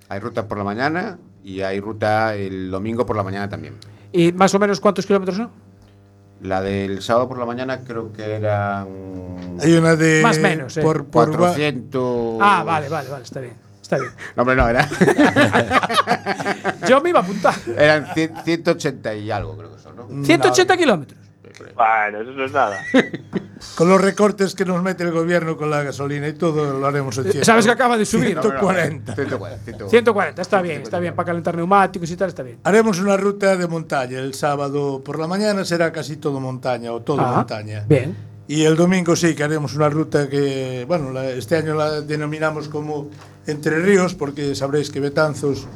S6: Hay ruta por la mañana y hay ruta el domingo por la mañana también.
S1: ¿Y más o menos cuántos kilómetros son?
S6: La del sábado por la mañana creo que eran
S14: Hay una de.
S1: Más menos, eh.
S14: Por, por va-
S6: 400.
S1: Ah, vale, vale, vale, está bien. Está bien.
S6: No, hombre, no, era,
S1: Yo me iba a apuntar.
S6: eran cien- 180 y algo creo que son, ¿no?
S1: 180 kilómetros.
S12: Bueno, eso no es nada.
S14: Con los recortes que nos mete el gobierno con la gasolina y todo, lo haremos en
S1: Eh, ¿Sabes que acaba de subir?
S14: 140.
S6: 140, 140.
S1: 140, está bien, está bien. Para calentar neumáticos y tal, está bien.
S14: Haremos una ruta de montaña. El sábado por la mañana será casi todo montaña o todo
S1: Ah,
S14: montaña.
S1: Bien.
S14: Y el domingo sí que haremos una ruta que, bueno, la- este año la denominamos como Entre Ríos, porque sabréis que Betanzos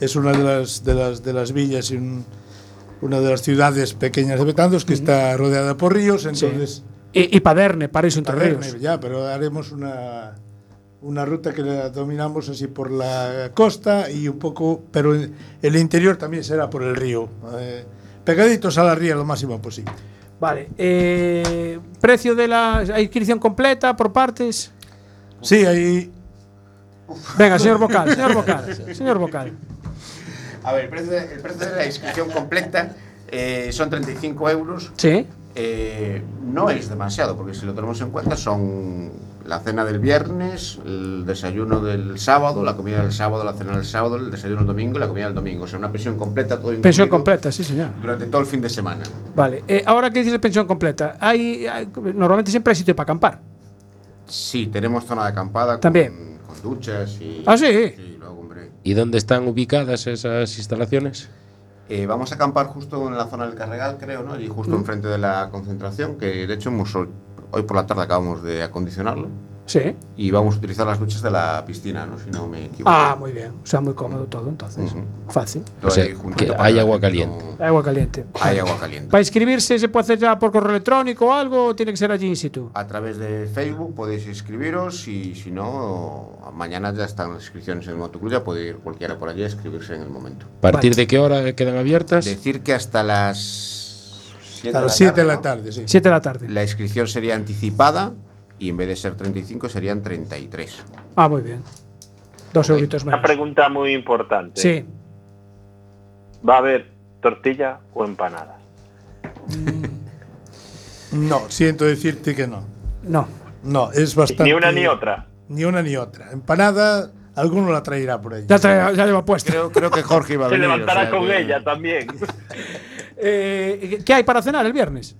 S14: es una de las, de las, de las villas y un- una de las ciudades pequeñas de Betanzos que está rodeada por ríos. Entonces,
S1: Y, y Paderne, Paraíso Entre
S14: Paderne,
S1: Ríos.
S14: ya, pero haremos una, una ruta que la dominamos así por la costa y un poco, pero el, el interior también será por el río. eh, pegaditos a la ría lo máximo posible.
S1: Vale. eh, precio de la ¿hay inscripción completa por partes.
S14: Sí, ahí
S1: Venga, señor Vocal, señor Vocal, señor Vocal.
S6: A ver, el precio de, el precio de la inscripción completa eh, son 35 euros.
S1: Sí.
S6: Eh, no es demasiado, porque si lo tenemos en cuenta son la cena del viernes, el desayuno del sábado, la comida del sábado, la cena del sábado, el desayuno del domingo y la comida del domingo. O sea, una pensión completa, todo
S1: Pensión completa, sí, señor.
S6: Durante todo el fin de semana.
S1: Vale. eh, ahora que dices de pensión completa, hay, hay- normalmente siempre hay sitio para acampar.
S6: Sí, tenemos zona de acampada con,
S1: También.
S6: con duchas y...
S1: Ah, sí.
S6: Sí, luego, hombre.
S3: ¿Y dónde están ubicadas esas instalaciones?
S6: Eh, vamos a acampar justo en la zona del Carregal, creo, ¿no? Y justo
S1: Mm.
S6: enfrente de la concentración, que de hecho hemos, hoy, hoy por la tarde acabamos de acondicionarlo.
S1: Sí.
S6: Y vamos a utilizar las duchas de la piscina, ¿no? Si no me equivoco.
S1: Ah, muy bien. O sea, muy cómodo todo, entonces. Fácil.
S6: Todo
S3: O sea,
S6: ahí juntito
S3: que hay agua caliente.
S6: no-
S1: Agua caliente.
S6: Hay agua caliente.
S1: ¿Para inscribirse se puede hacer ya por correo electrónico o algo o tiene que ser allí in situ?
S6: A través de Facebook podéis inscribiros y si no, mañana ya están las inscripciones en el motoclub, ya puede ir cualquiera por allí a inscribirse en el momento.
S3: ¿A partir de qué hora quedan abiertas?
S6: Decir que hasta las 7
S14: a las 7 de la tarde, sí.
S1: 7 de la tarde.
S6: La inscripción sería anticipada y en vez de ser 35 serían 33.
S1: Ah, muy bien. Dos euritos
S12: Una
S1: menos.
S12: pregunta muy importante.
S1: Sí.
S12: ¿Va a haber tortilla o empanada?
S14: no, siento decirte que no.
S1: No.
S14: No, es bastante.
S12: Ni una ni otra.
S14: Ni una ni otra. Empanada, alguno la traerá por ahí.
S1: Ya, trae- ya lleva puesto.
S6: Creo, creo que Jorge iba a
S12: Se
S6: venir.
S12: levantará
S6: o sea
S12: con
S6: que-
S12: ella también.
S1: Eh, ¿Qué hay para cenar el viernes?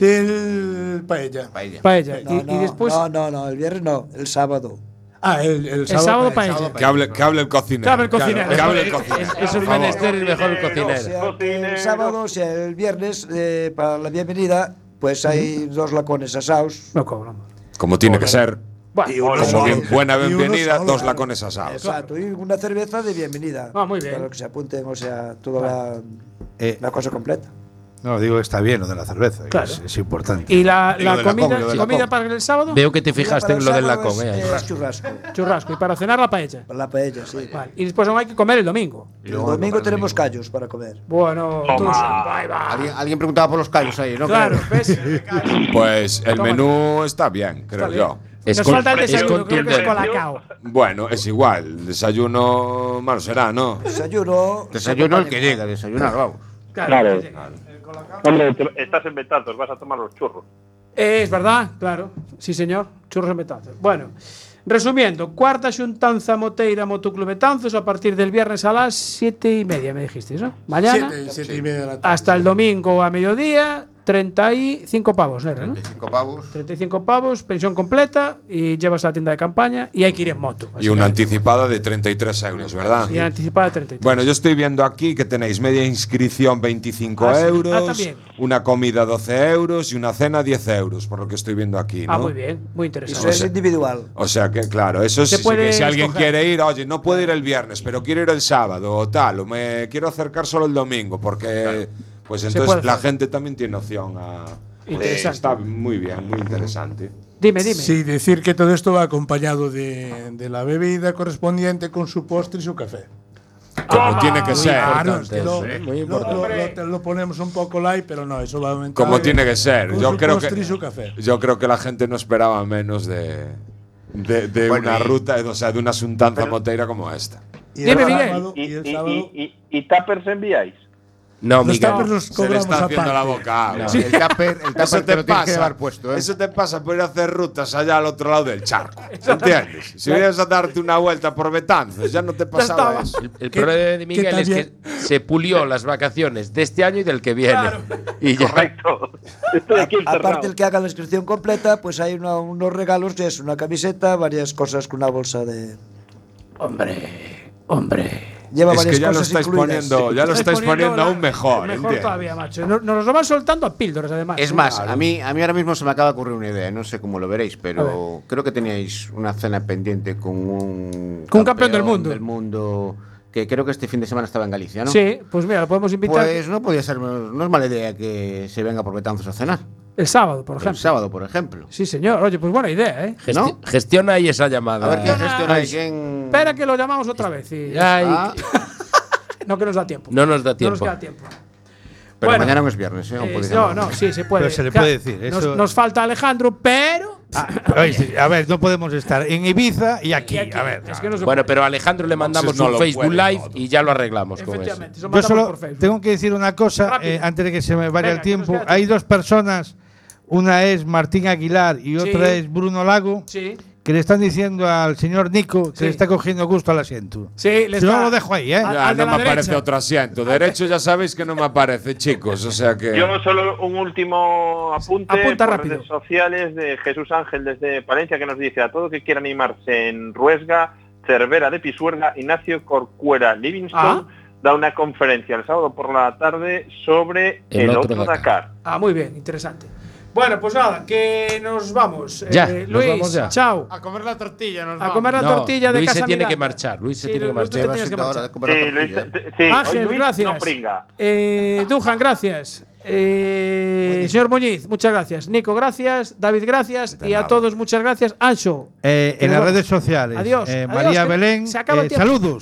S14: El paella.
S6: Paella.
S1: Paella.
S13: No,
S1: y,
S13: no,
S1: y después.
S13: no, no, no, el viernes no, el sábado.
S14: Ah, el, el
S1: El sábado
S14: paella.
S1: paella.
S4: Que hable, que hable el cocinero.
S1: Que hable el cocinero.
S4: Que hable el cocinero.
S3: Es un menester y mejor el
S13: O
S3: cocinero.
S13: sea, que el sábado, o sea, el viernes, eh, para la bienvenida, pues hay dos lacones asados.
S1: No cobramos.
S4: Como tiene que ser.
S1: Bueno,
S13: Y uno
S4: Como bien, buena bienvenida, dos lacones asados.
S13: Exacto, y una cerveza de bienvenida.
S1: Ah, muy bien.
S13: Para que se apunten, o sea, toda la,
S5: Eh,
S13: la cosa completa.
S5: No, digo que está bien lo de la cerveza.
S1: Claro.
S5: Es, es importante.
S1: ¿Y la, la comida,
S6: la
S1: comida para el sábado?
S3: Veo que te fijaste en lo del lacón, eh.
S13: es churrasco.
S1: Churrasco. Y para cenar la paella.
S13: Para la paella, sí.
S1: Vale. Y después aún hay que comer el domingo.
S6: Y
S13: El domingo tenemos
S6: domingo.
S13: callos para comer.
S1: Bueno, tú- va.
S6: ¿Alguien, alguien preguntaba por los callos ahí, ¿no?
S1: Claro. ¿ves?
S4: Pues el menú está bien, creo
S1: Está
S4: yo.
S1: bien.
S3: Es
S1: Nos
S3: con-
S1: falta el
S3: es
S1: desayuno, creo que es colacao.
S4: Bueno, es igual. El desayuno malo será, ¿no?
S13: Desayuno.
S6: Desayuno el que llega, desayunar, vamos.
S1: Claro.
S12: Hombre, estás en Betanzos, vas a tomar los churros.
S1: Es verdad, claro. Sí, señor. Churros en Betanzos. Bueno, resumiendo, cuarta xuntanza moteira Motoclub Betanzos a partir del viernes a las siete y media, me dijisteis, ¿no? Mañana
S14: Siete, siete y media de la tarde.
S1: hasta el domingo a mediodía, 35 pavos, ¿no? era, no?
S6: 35 pavos.
S1: 35 pavos, pensión completa y llevas a la tienda de campaña y hay que ir en moto.
S4: Y una anticipada de 33 euros, ¿verdad?
S1: Y anticipada de 33.
S4: Bueno, yo estoy viendo aquí que tenéis media inscripción 25
S1: Ah, sí. Ah,
S4: euros, una comida 12 euros y una cena 10 euros, por lo que estoy viendo aquí, ¿no?
S1: Ah, muy bien, muy interesante.
S13: Eso es individual.
S4: O sea que, claro, eso es sí
S1: puede
S4: que si alguien
S1: escoger.
S4: quiere ir, oye, no puedo ir el viernes, pero quiero ir el sábado o tal, o me quiero acercar solo el domingo, porque pues entonces la gente también tiene opción a... Pues, está muy bien, muy interesante.
S1: Dime, dime.
S14: Sí, decir que todo esto va acompañado de, de la bebida correspondiente con su postre y su café.
S4: Como tiene que ser.
S14: Claro, es que lo,
S3: eso, ¿eh?
S14: lo- lo- lo- ponemos un poco light, pero no, eso va a aumentar.
S4: Como tiene que ser. Yo creo que
S14: y su café.
S4: yo creo que la gente no esperaba menos de de, de
S6: Bueno,
S4: una
S6: y-
S4: ruta, o sea, de una asuntanza moteira como esta.
S14: Y
S1: Dime,
S14: el
S1: Miguel.
S14: sábado-
S12: ¿Y,
S14: y el
S12: y- y- y- y tuppers enviáis?
S3: No,
S14: los
S3: Miguel.
S14: los
S4: Se le está haciendo la boca.
S6: El tupper, el tupper
S4: Eso
S6: te,
S4: te
S6: lo tienes que
S4: pasa.
S6: llevar puesto, ¿eh?
S4: Eso te pasa por ir a hacer rutas allá al otro lado del charco. ¿Entiendes? Si vienes a darte una vuelta por Betanzos, ya no te pasaba eso.
S3: El, el
S14: ¿Qué-
S3: problema de Miguel es que se pulió las vacaciones de este año y del que viene.
S1: Claro.
S3: Y ya.
S12: Correcto. Estoy aquí encerrado.
S13: Aparte el que haga la inscripción completa, pues hay una- unos regalos que es una camiseta, varias cosas con una bolsa de.
S1: Hombre, hombre.
S13: Lleva
S4: Es
S13: varias
S4: que ya lo estáis
S13: incluidas.
S4: poniendo, ya lo estáis poniendo
S1: la-
S4: aún mejor.
S1: Mejor
S4: ¿entiendes?
S1: todavía, macho. Nos, nos lo van soltando a píldoras, además.
S6: Es más, a mí, a mí ahora mismo se me acaba de ocurrir una idea, no sé cómo lo veréis, pero creo que teníais una cena pendiente con un,
S1: Con un campeón del mundo.
S6: del mundo que creo que este fin de semana estaba en Galicia, ¿no?
S1: Sí, pues mira, lo podemos invitar
S6: Pues no podía ser, no es mala idea que se venga por Betanzos a cenar.
S1: El sábado, por
S6: El
S1: ejemplo.
S6: sábado, por ejemplo.
S1: Sí, señor. Oye, pues buena idea, ¿eh?
S3: Gesti-
S6: ¿No?
S3: Gestiona ahí esa llamada.
S6: A ver quién
S1: Ah,
S6: gestiona ahí, quién.
S1: Espera que lo llamamos otra vez. y-
S3: Ay,
S6: Ah,
S1: No que nos da tiempo.
S3: No nos da
S1: No
S3: tiempo.
S1: nos queda tiempo.
S6: pero
S1: Bueno.
S6: mañana no es viernes, ¿eh? No,
S1: Eh, no, no, sí, se puede.
S5: Pero se le puede decir,
S1: Nos,
S5: eso-
S1: nos falta Alejandro, pero.
S5: Oye, a ver, no podemos estar en Ibiza y aquí.
S1: Y aquí,
S5: A ver,
S1: es que no se
S3: Bueno, pero a Alejandro le mandamos
S4: no
S3: un Facebook Live
S4: todo.
S3: y ya lo arreglamos con eso.
S5: Yo solo tengo que decir una cosa eh, antes de que se me vaya
S1: Venga,
S5: el tiempo. Hay dos personas, una es Martín Aguilar y otra
S1: Sí.
S5: es Bruno Lago,
S1: Sí.
S5: que le están diciendo al señor Nico que
S1: Sí.
S5: le está cogiendo gusto al asiento.
S1: Sí, le
S5: Si no, lo dejo ahí, ¿eh?
S4: Ya, no me aparece otro asiento. Derecho ya sabéis que no me aparece, chicos. O sea que.
S12: Yo solo un último apunte
S1: Apunta
S12: por
S1: rápido.
S12: redes sociales de Jesús Ángel desde Palencia que nos dice a todo que quiera animarse en Ruesga, Cervera de Pisuerga, Ignacio Corcuera Livingston
S1: Ah.
S12: da una conferencia el sábado por la tarde sobre
S3: El
S12: el,
S3: otro
S12: otro,
S3: Dakar.
S12: Dakar.
S1: Ah, muy bien, interesante. Bueno, pues nada, que nos vamos.
S3: Ya,
S1: Eh,
S3: nos
S1: Luis,
S3: vamos ya.
S1: chao.
S7: A comer la tortilla, nos
S1: A
S7: vamos.
S1: comer la
S3: No,
S1: tortilla de
S3: Luis
S1: casa
S3: se tiene que marchar. Luis se
S1: Sí,
S3: tiene que
S1: te
S3: marchar.
S1: tienes que marchar.
S6: hora de comer la
S12: Sí, Luis, te- sí,
S1: Ángel,
S12: hoy Luis
S1: gracias.
S12: no pringa.
S1: Eh, Dujan, gracias. Eh, señor Muñiz, muchas gracias. Nico, gracias. David, gracias. y a todos, muchas gracias. Ancho.
S5: Eh, en las redes sociales.
S1: Adiós.
S5: eh,
S1: Adiós,
S5: María Belén, eh, saludos.